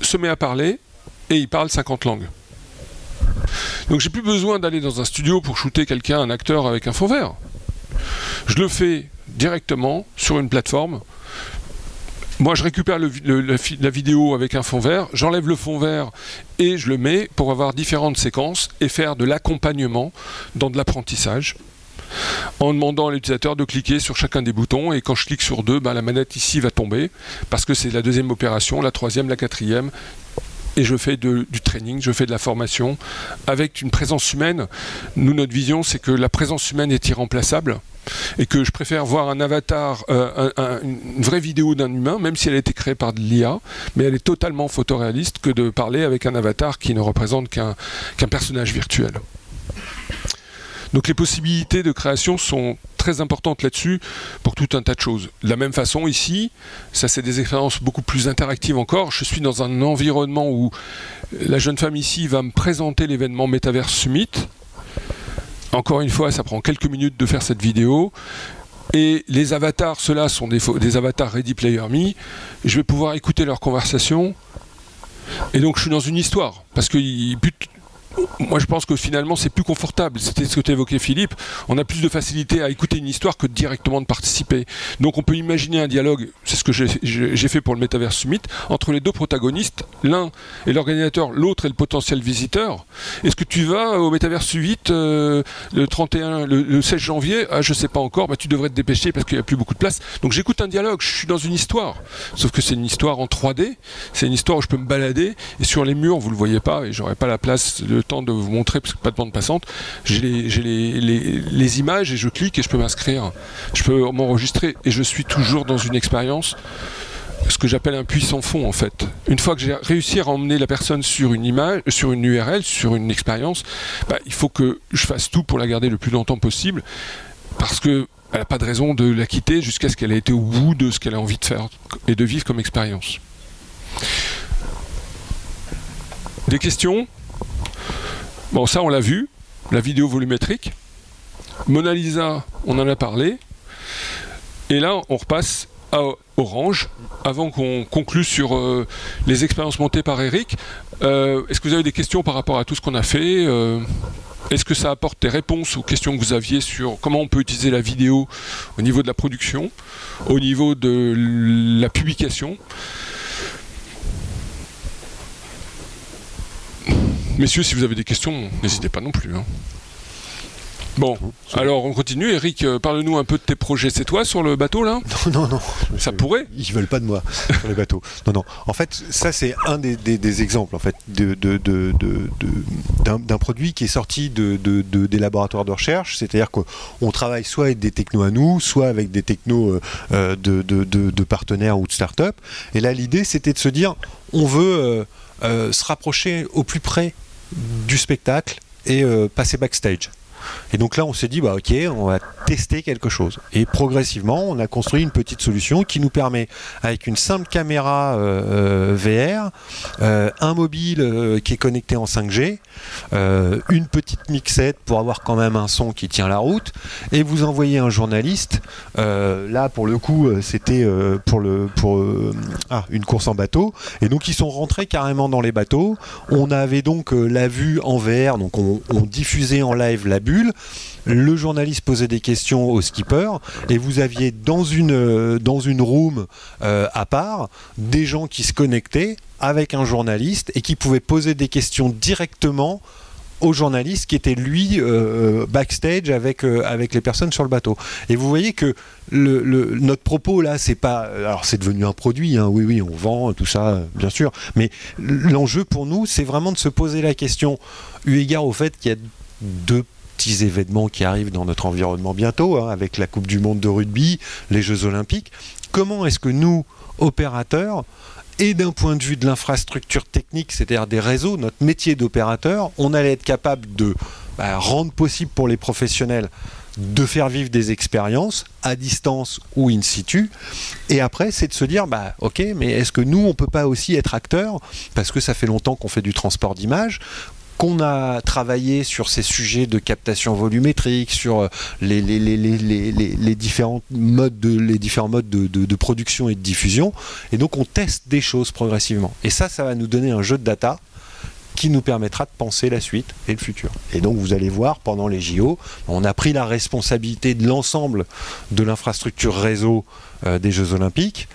se met à parler et il parle 50 langues. Donc j'ai plus besoin d'aller dans un studio pour shooter quelqu'un, un acteur avec un fond vert. Je le fais directement sur une plateforme moi, je récupère la, vidéo avec un fond vert, j'enlève le fond vert et je le mets pour avoir différentes séquences et faire de l'accompagnement dans de l'apprentissage en demandant à l'utilisateur de cliquer sur chacun des boutons et quand je clique sur deux, ben, la manette ici va tomber parce que c'est la deuxième opération, la troisième, la quatrième et je fais du training, je fais de la formation avec une présence humaine. Nous, notre vision, c'est que la présence humaine est irremplaçable et que je préfère voir un avatar, euh, une vraie vidéo d'un humain, même si elle a été créée par de l'IA, mais elle est totalement photoréaliste que de parler avec un avatar qui ne représente qu'un personnage virtuel. Donc les possibilités de création sont très importantes là-dessus pour tout un tas de choses. De la même façon ici, ça c'est des expériences beaucoup plus interactives encore. Je suis dans un environnement où la jeune femme ici va me présenter l'événement Metaverse Summit. Encore une fois, ça prend quelques minutes de faire cette vidéo. Et les avatars, ceux-là sont des, avatars Ready Player Me. Je vais pouvoir écouter leur conversation. Et donc je suis dans une histoire. Parce que moi je pense que finalement c'est plus confortable. C'était ce que tu évoquais Philippe. On a plus de facilité à écouter une histoire que directement de participer. Donc on peut imaginer un dialogue, c'est ce que j'ai fait pour le Metaverse Summit, entre les deux protagonistes. L'un est l'organisateur, l'autre est le potentiel visiteur. Est-ce que tu vas au Metaverse Summit euh, le 31, le, 16 janvier? Ah je sais pas encore, bah, tu devrais te dépêcher parce qu'il n'y a plus beaucoup de place. Donc j'écoute un dialogue, je suis dans une histoire. Sauf que c'est une histoire en 3D, c'est une histoire où je peux me balader et sur les murs vous le voyez pas et j'aurais pas la place de temps de vous montrer, parce que pas de bande passante, j'ai les, images et je clique et je peux m'inscrire. Je peux m'enregistrer et je suis toujours dans une expérience ce que j'appelle un puissant fond en fait. Une fois que j'ai réussi à emmener la personne sur une image, sur une URL, sur une expérience, bah, il faut que je fasse tout pour la garder le plus longtemps possible parce que elle n'a pas de raison de la quitter jusqu'à ce qu'elle ait été au bout de ce qu'elle a envie de faire et de vivre comme expérience. Des questions? Bon, ça, on l'a vu, la vidéo volumétrique. Mona Lisa, on en a parlé. Et là, on repasse à Orange, avant qu'on conclue sur euh, les expériences montées par Eric. Euh, est-ce que vous avez des questions par rapport à tout ce qu'on a fait euh est-ce que ça apporte des réponses aux questions que vous aviez sur comment on peut utiliser la vidéo au niveau de la production, au niveau de la publication? Messieurs, si vous avez des questions, n'hésitez pas non plus. hein. Bon, alors on continue. Eric, euh, parle-nous un peu de tes projets. C'est toi sur le bateau là? Non, non, non. Ça pourrait? Ils veulent pas de moi sur les bateaux. Non, non. En fait, ça c'est un des, des- des exemples en fait de, de- de- de- de- d'un, produit qui est sorti de, de- de- des laboratoires de recherche. C'est-à-dire qu'on travaille soit avec des technos à nous, soit avec des technos euh, euh, de, partenaires ou de start-up. Et là, l'idée c'était de se dire, on veut euh, euh, se rapprocher au plus près du spectacle et euh, passer backstage. Et donc là, on s'est dit, bah ok, on va tester quelque chose. Et progressivement, on a construit une petite solution qui nous permet, avec une simple caméra euh, euh, VR, euh, un mobile qui est connecté en 5G, euh, une petite mixette pour avoir quand même un son qui tient la route, et vous envoyez un journaliste. là, pour le coup, c'était pour le pour ah, une course en bateau, et donc ils sont rentrés carrément dans les bateaux. On avait donc la vue en VR, donc on, on diffusait en live la bulle. Le journaliste posait des questions au skipper et vous aviez dans une, euh, dans une room euh, à part des gens qui se connectaient avec un journaliste et qui pouvaient poser des questions directement au journaliste qui était lui euh, backstage avec, avec les personnes sur le bateau. Et vous voyez que notre propos là, c'est pas. Alors c'est devenu un produit, hein, oui, oui, on vend tout ça, bien sûr. Mais l'enjeu pour nous, c'est vraiment de se poser la question, eu égard au fait qu'il y a deux petits événements qui arrivent dans notre environnement bientôt, hein, avec la Coupe du Monde de rugby, les Jeux Olympiques. Comment est-ce que nous, opérateurs, et d'un point de vue de l'infrastructure technique, c'est-à-dire des réseaux, notre métier d'opérateur, on allait être capable de bah, rendre possible pour les professionnels de faire vivre des expériences à distance ou in situ. Et après, c'est de se dire, bah, ok, mais est-ce que nous, on peut pas aussi être acteurs Parce que ça fait longtemps qu'on fait du transport d'images qu'on a travaillé sur ces sujets de captation volumétrique, sur euh, les, différents modes, de production et de diffusion. Et donc on teste des choses progressivement. Et ça, ça va nous donner un jeu de data qui nous permettra de penser la suite et le futur. Et donc vous allez voir pendant les JO, on a pris la responsabilité de l'ensemble de l'infrastructure réseau euh, des Jeux Olympiques.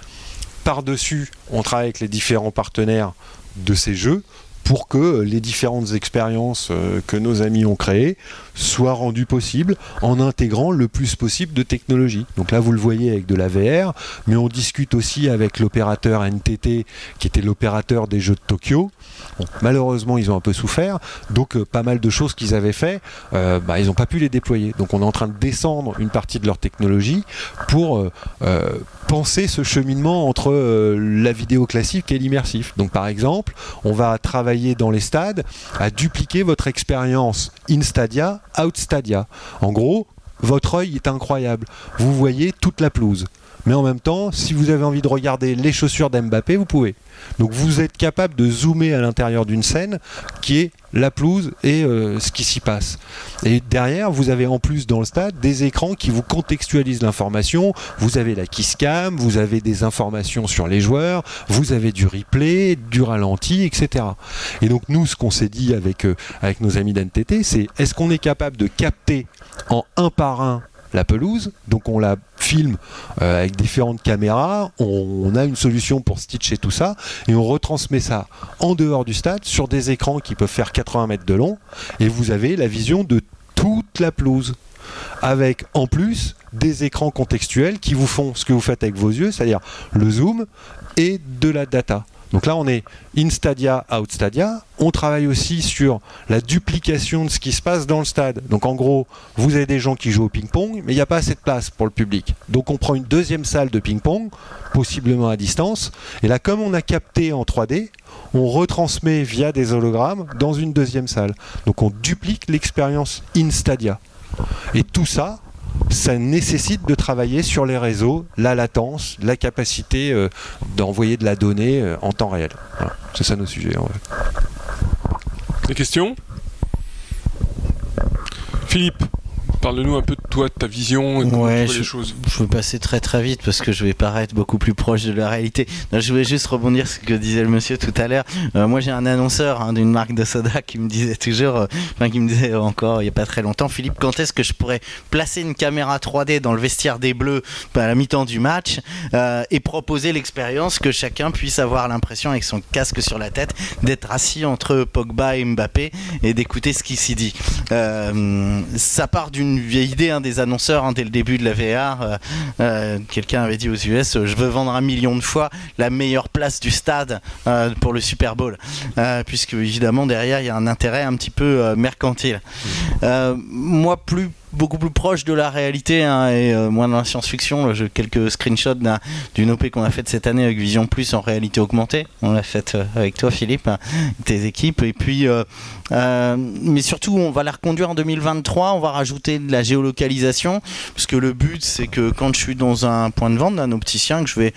Par-dessus, on travaille avec les différents partenaires de ces Jeux pour que les différentes expériences euh, que nos amis ont créées soient rendues possibles en intégrant le plus possible de technologies. Donc là, vous le voyez avec de la VR, mais on discute aussi avec l'opérateur NTT, qui était l'opérateur des Jeux de Tokyo. Malheureusement, ils ont un peu souffert, donc euh, pas mal de choses qu'ils avaient fait, euh, bah, ils n'ont pas pu les déployer. Donc on est en train de descendre une partie de leur technologie pour euh, penser ce cheminement entre la vidéo classique et l'immersif. Donc par exemple, on va travailler dans les stades à dupliquer votre expérience in stadia, out stadia. En gros, votre œil est incroyable. Vous voyez toute la pelouse. Mais en même temps, si vous avez envie de regarder les chaussures d'Mbappé, vous pouvez. Donc vous êtes capable de zoomer à l'intérieur d'une scène qui est la pelouse et euh, ce qui s'y passe. Et derrière, vous avez en plus dans le stade des écrans qui vous contextualisent l'information. Vous avez la kiss cam, vous avez des informations sur les joueurs, vous avez du replay, du ralenti, etc. Et donc nous, ce qu'on s'est dit avec, euh, avec nos amis d'NTT, c'est est-ce qu'on est capable de capter en un par un la pelouse, donc on la filme euh, avec différentes caméras, on, on a une solution pour stitcher tout ça, et on retransmet ça en dehors du stade sur des écrans qui peuvent faire 80 mètres de long, et vous avez la vision de toute la pelouse. Avec en plus des écrans contextuels qui vous font ce que vous faites avec vos yeux, c'est-à-dire le zoom et de la data. Donc là, on est in stadia, out stadia. On travaille aussi sur la duplication de ce qui se passe dans le stade. Donc en gros, vous avez des gens qui jouent au ping-pong, mais il n'y a pas assez de place pour le public. Donc on prend une deuxième salle de ping-pong, possiblement à distance. Et là, comme on a capté en 3D, on retransmet via des hologrammes dans une deuxième salle. Donc on duplique l'expérience in stadia. Et tout ça, ça nécessite de travailler sur les réseaux, la latence, la capacité euh, d'envoyer de la donnée euh, en temps réel. C'est ça nos sujets. en. Des questions? Philippe, parle-nous un peu de toi, ta vision et comment Ouais, je- les choses Je veux passer très très vite parce que je vais paraître beaucoup plus proche de la réalité. Non, je voulais juste rebondir sur ce que disait le monsieur tout à l'heure. Euh, moi j'ai un annonceur hein, d'une marque de soda qui me disait toujours, euh, enfin qui me disait encore il n'y a pas très longtemps, Philippe, quand est-ce que je pourrais placer une caméra 3D dans le vestiaire des Bleus à la mi-temps du match euh, et proposer l'expérience que chacun puisse avoir l'impression avec son casque sur la tête d'être assis entre Pogba et Mbappé et d'écouter ce qui s'y dit. Ça part d'une vieille idée hein, des annonceurs hein, dès le début de la VR. euh, euh, Quelqu'un avait dit aux US euh, Je veux vendre un million de fois la meilleure place du stade pour le Super Bowl. Puisque évidemment derrière il y a un intérêt un petit peu mercantile. Moi, plus beaucoup plus proche de la réalité hein, et euh, moins dans la science-fiction. J'ai quelques screenshots d'un- d'une OP qu'on a faite cette année avec Vision Plus en réalité augmentée. On l'a faite euh, avec toi, Philippe, hein, tes équipes. Et puis, euh, mais surtout, on va la reconduire en 2023. On va rajouter de la géolocalisation, parce que le but, c'est que quand je suis dans un point de vente d'un opticien, que je vais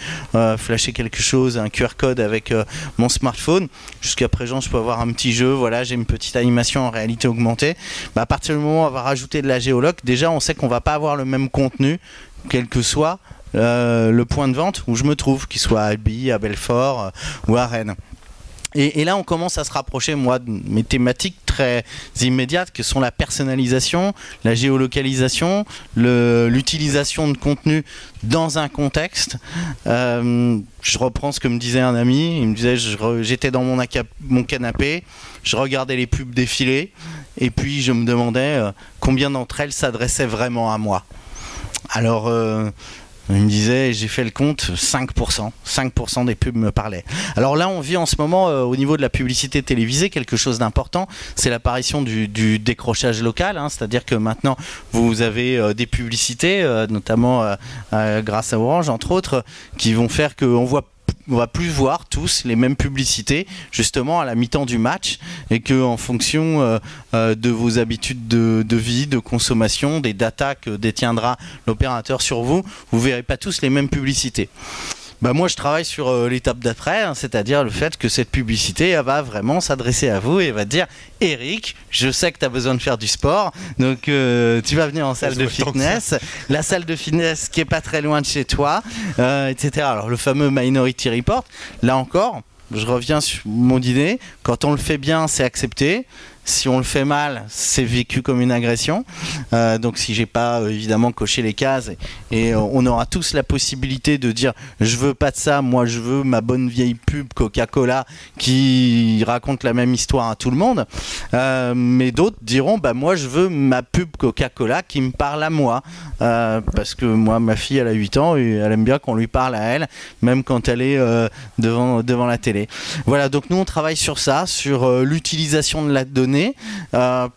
flasher quelque chose, un QR code avec mon smartphone. Jusqu'à présent, je peux avoir un petit jeu. Voilà, j'ai une petite animation en réalité augmentée. Bah, à partir du moment où on va rajouter de la déjà, on sait qu'on va pas avoir le même contenu, quel que soit. euh, le point de vente où je me trouve, qu'il soit à Albi, à Belfort euh, ou à Rennes. Et, là, on commence à se rapprocher, moi, de mes thématiques très immédiates, que sont la personnalisation, la géolocalisation, l'utilisation de contenu dans un contexte. Euh, je reprends ce que me disait un ami. Il me disait, j'étais dans mon, mon canapé, je regardais les pubs défiler, et puis je me demandais euh, combien d'entre elles s'adressaient vraiment à moi. Alors, euh, il me disait, j'ai fait le compte, 5%. 5% des pubs me parlaient. Alors là, on vit en ce moment, euh, au niveau de la publicité télévisée, quelque chose d'important. C'est l'apparition du, décrochage local. hein. C'est-à-dire que maintenant, vous avez des publicités, notamment grâce à Orange, entre autres, qui vont faire qu'on voit on va plus voir tous les mêmes publicités justement à la mi-temps du match et que en fonction euh, euh, de vos habitudes de, vie, de consommation, des datas que détiendra l'opérateur sur vous, vous verrez pas tous les mêmes publicités. Bah moi je travaille sur euh, l'étape d'après, hein, c'est-à-dire le fait que cette publicité elle va vraiment s'adresser à vous et va dire Eric, je sais que tu as besoin de faire du sport, donc euh, tu vas venir en salle de fitness, la salle de fitness qui est pas très loin de chez toi, euh, etc. Alors le fameux Minority Report, là encore, je reviens sur mon idée, quand on le fait bien c'est accepté, si on le fait mal, c'est vécu comme une agression. Euh, donc si j'ai pas euh, évidemment coché les cases et, euh, on aura tous la possibilité de dire je veux pas de ça, moi je veux ma bonne vieille pub Coca-Cola qui raconte la même histoire à tout le monde. Mais d'autres diront bah moi je veux ma pub Coca-Cola qui me parle à moi parce que moi ma fille elle a 8 ans et elle aime bien qu'on lui parle à elle même quand elle est devant devant la télé. Voilà donc nous on travaille sur ça, sur l'utilisation de la donnée. Euh,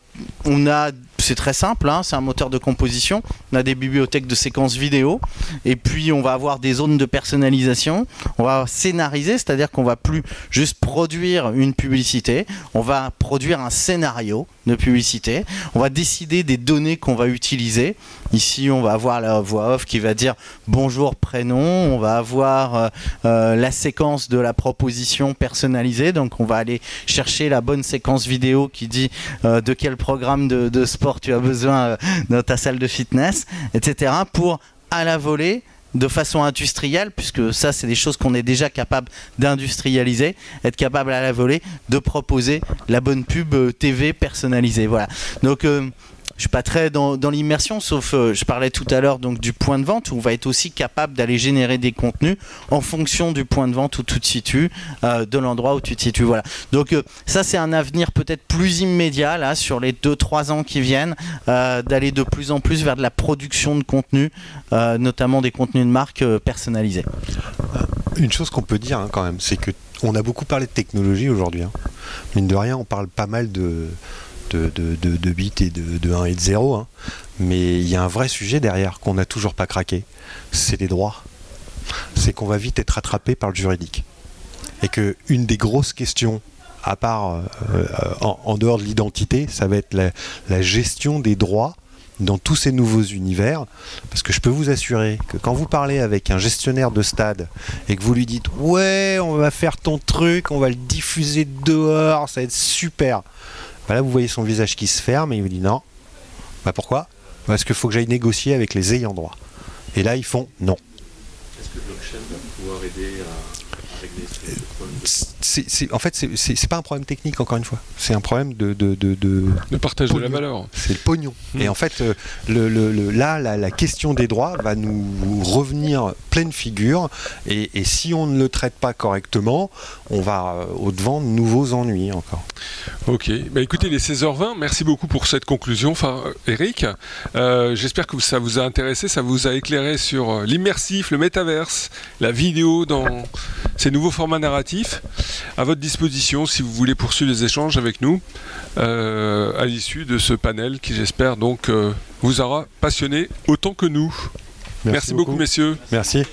on a c'est très simple, hein, c'est un moteur de composition. On a des bibliothèques de séquences vidéo, et puis on va avoir des zones de personnalisation. On va scénariser, c'est-à-dire qu'on va plus juste produire une publicité, on va produire un scénario de publicité. On va décider des données qu'on va utiliser. Ici, on va avoir la voix off qui va dire bonjour prénom. On va avoir euh, euh, la séquence de la proposition personnalisée. Donc, on va aller chercher la bonne séquence vidéo qui dit euh, de quel programme de, de sport tu as besoin euh, dans ta salle de fitness, etc. Pour à la volée de façon industrielle, puisque ça c'est des choses qu'on est déjà capable d'industrialiser, être capable à la volée de proposer la bonne pub euh, TV personnalisée. Voilà. Donc euh, je suis pas très dans, l'immersion, sauf euh, je parlais tout à l'heure donc du point de vente où on va être aussi capable d'aller générer des contenus en fonction du point de vente où tu te situes, euh, de l'endroit où tu te situes. Voilà. Donc euh, ça c'est un avenir peut-être plus immédiat là sur les 2-3 ans qui viennent, d'aller de plus en plus vers de la production de contenu, notamment des contenus de marque personnalisés. Une chose qu'on peut dire hein, quand même, c'est que on a beaucoup parlé de technologie aujourd'hui. hein. Mine de rien, on parle pas mal de, de, bits et de, de 1 et de 0. hein. Mais il y a un vrai sujet derrière qu'on n'a toujours pas craqué. C'est les droits. C'est qu'on va vite être attrapé par le juridique. Et que une des grosses questions, à part euh, euh, en, dehors de l'identité, ça va être la gestion des droits dans tous ces nouveaux univers. Parce que je peux vous assurer que quand vous parlez avec un gestionnaire de stade et que vous lui dites ouais on va faire ton truc, on va le diffuser dehors, ça va être super. Bah là vous voyez son visage qui se ferme et il vous dit non. Bah pourquoi? Est-ce qu'il faut que j'aille négocier avec les ayants droit Et là, ils font non. Est-ce que blockchain va pouvoir aider à régler ce problème de C'est- en fait, c'est- pas un problème technique, encore une fois. C'est un problème de, de, de- de- Le partage de la valeur. c'est le pognon. Mm. Et en fait, euh, le, le- le- là, la, la question des droits va nous revenir pleine figure. Et, et si on ne le traite pas correctement, on va euh, au-devant de nouveaux ennuis encore. Ok, bah écoutez, il est 16h20, merci beaucoup pour cette conclusion, enfin, euh, Eric. Euh, J'espère que ça vous a intéressé, ça vous a éclairé sur l'immersif, le métaverse, la vidéo dans ces nouveaux formats narratifs. À votre disposition si vous voulez poursuivre les échanges avec nous euh, à l'issue de ce panel qui, j'espère, donc euh, vous aura passionné autant que nous. Merci, beaucoup, messieurs. Merci.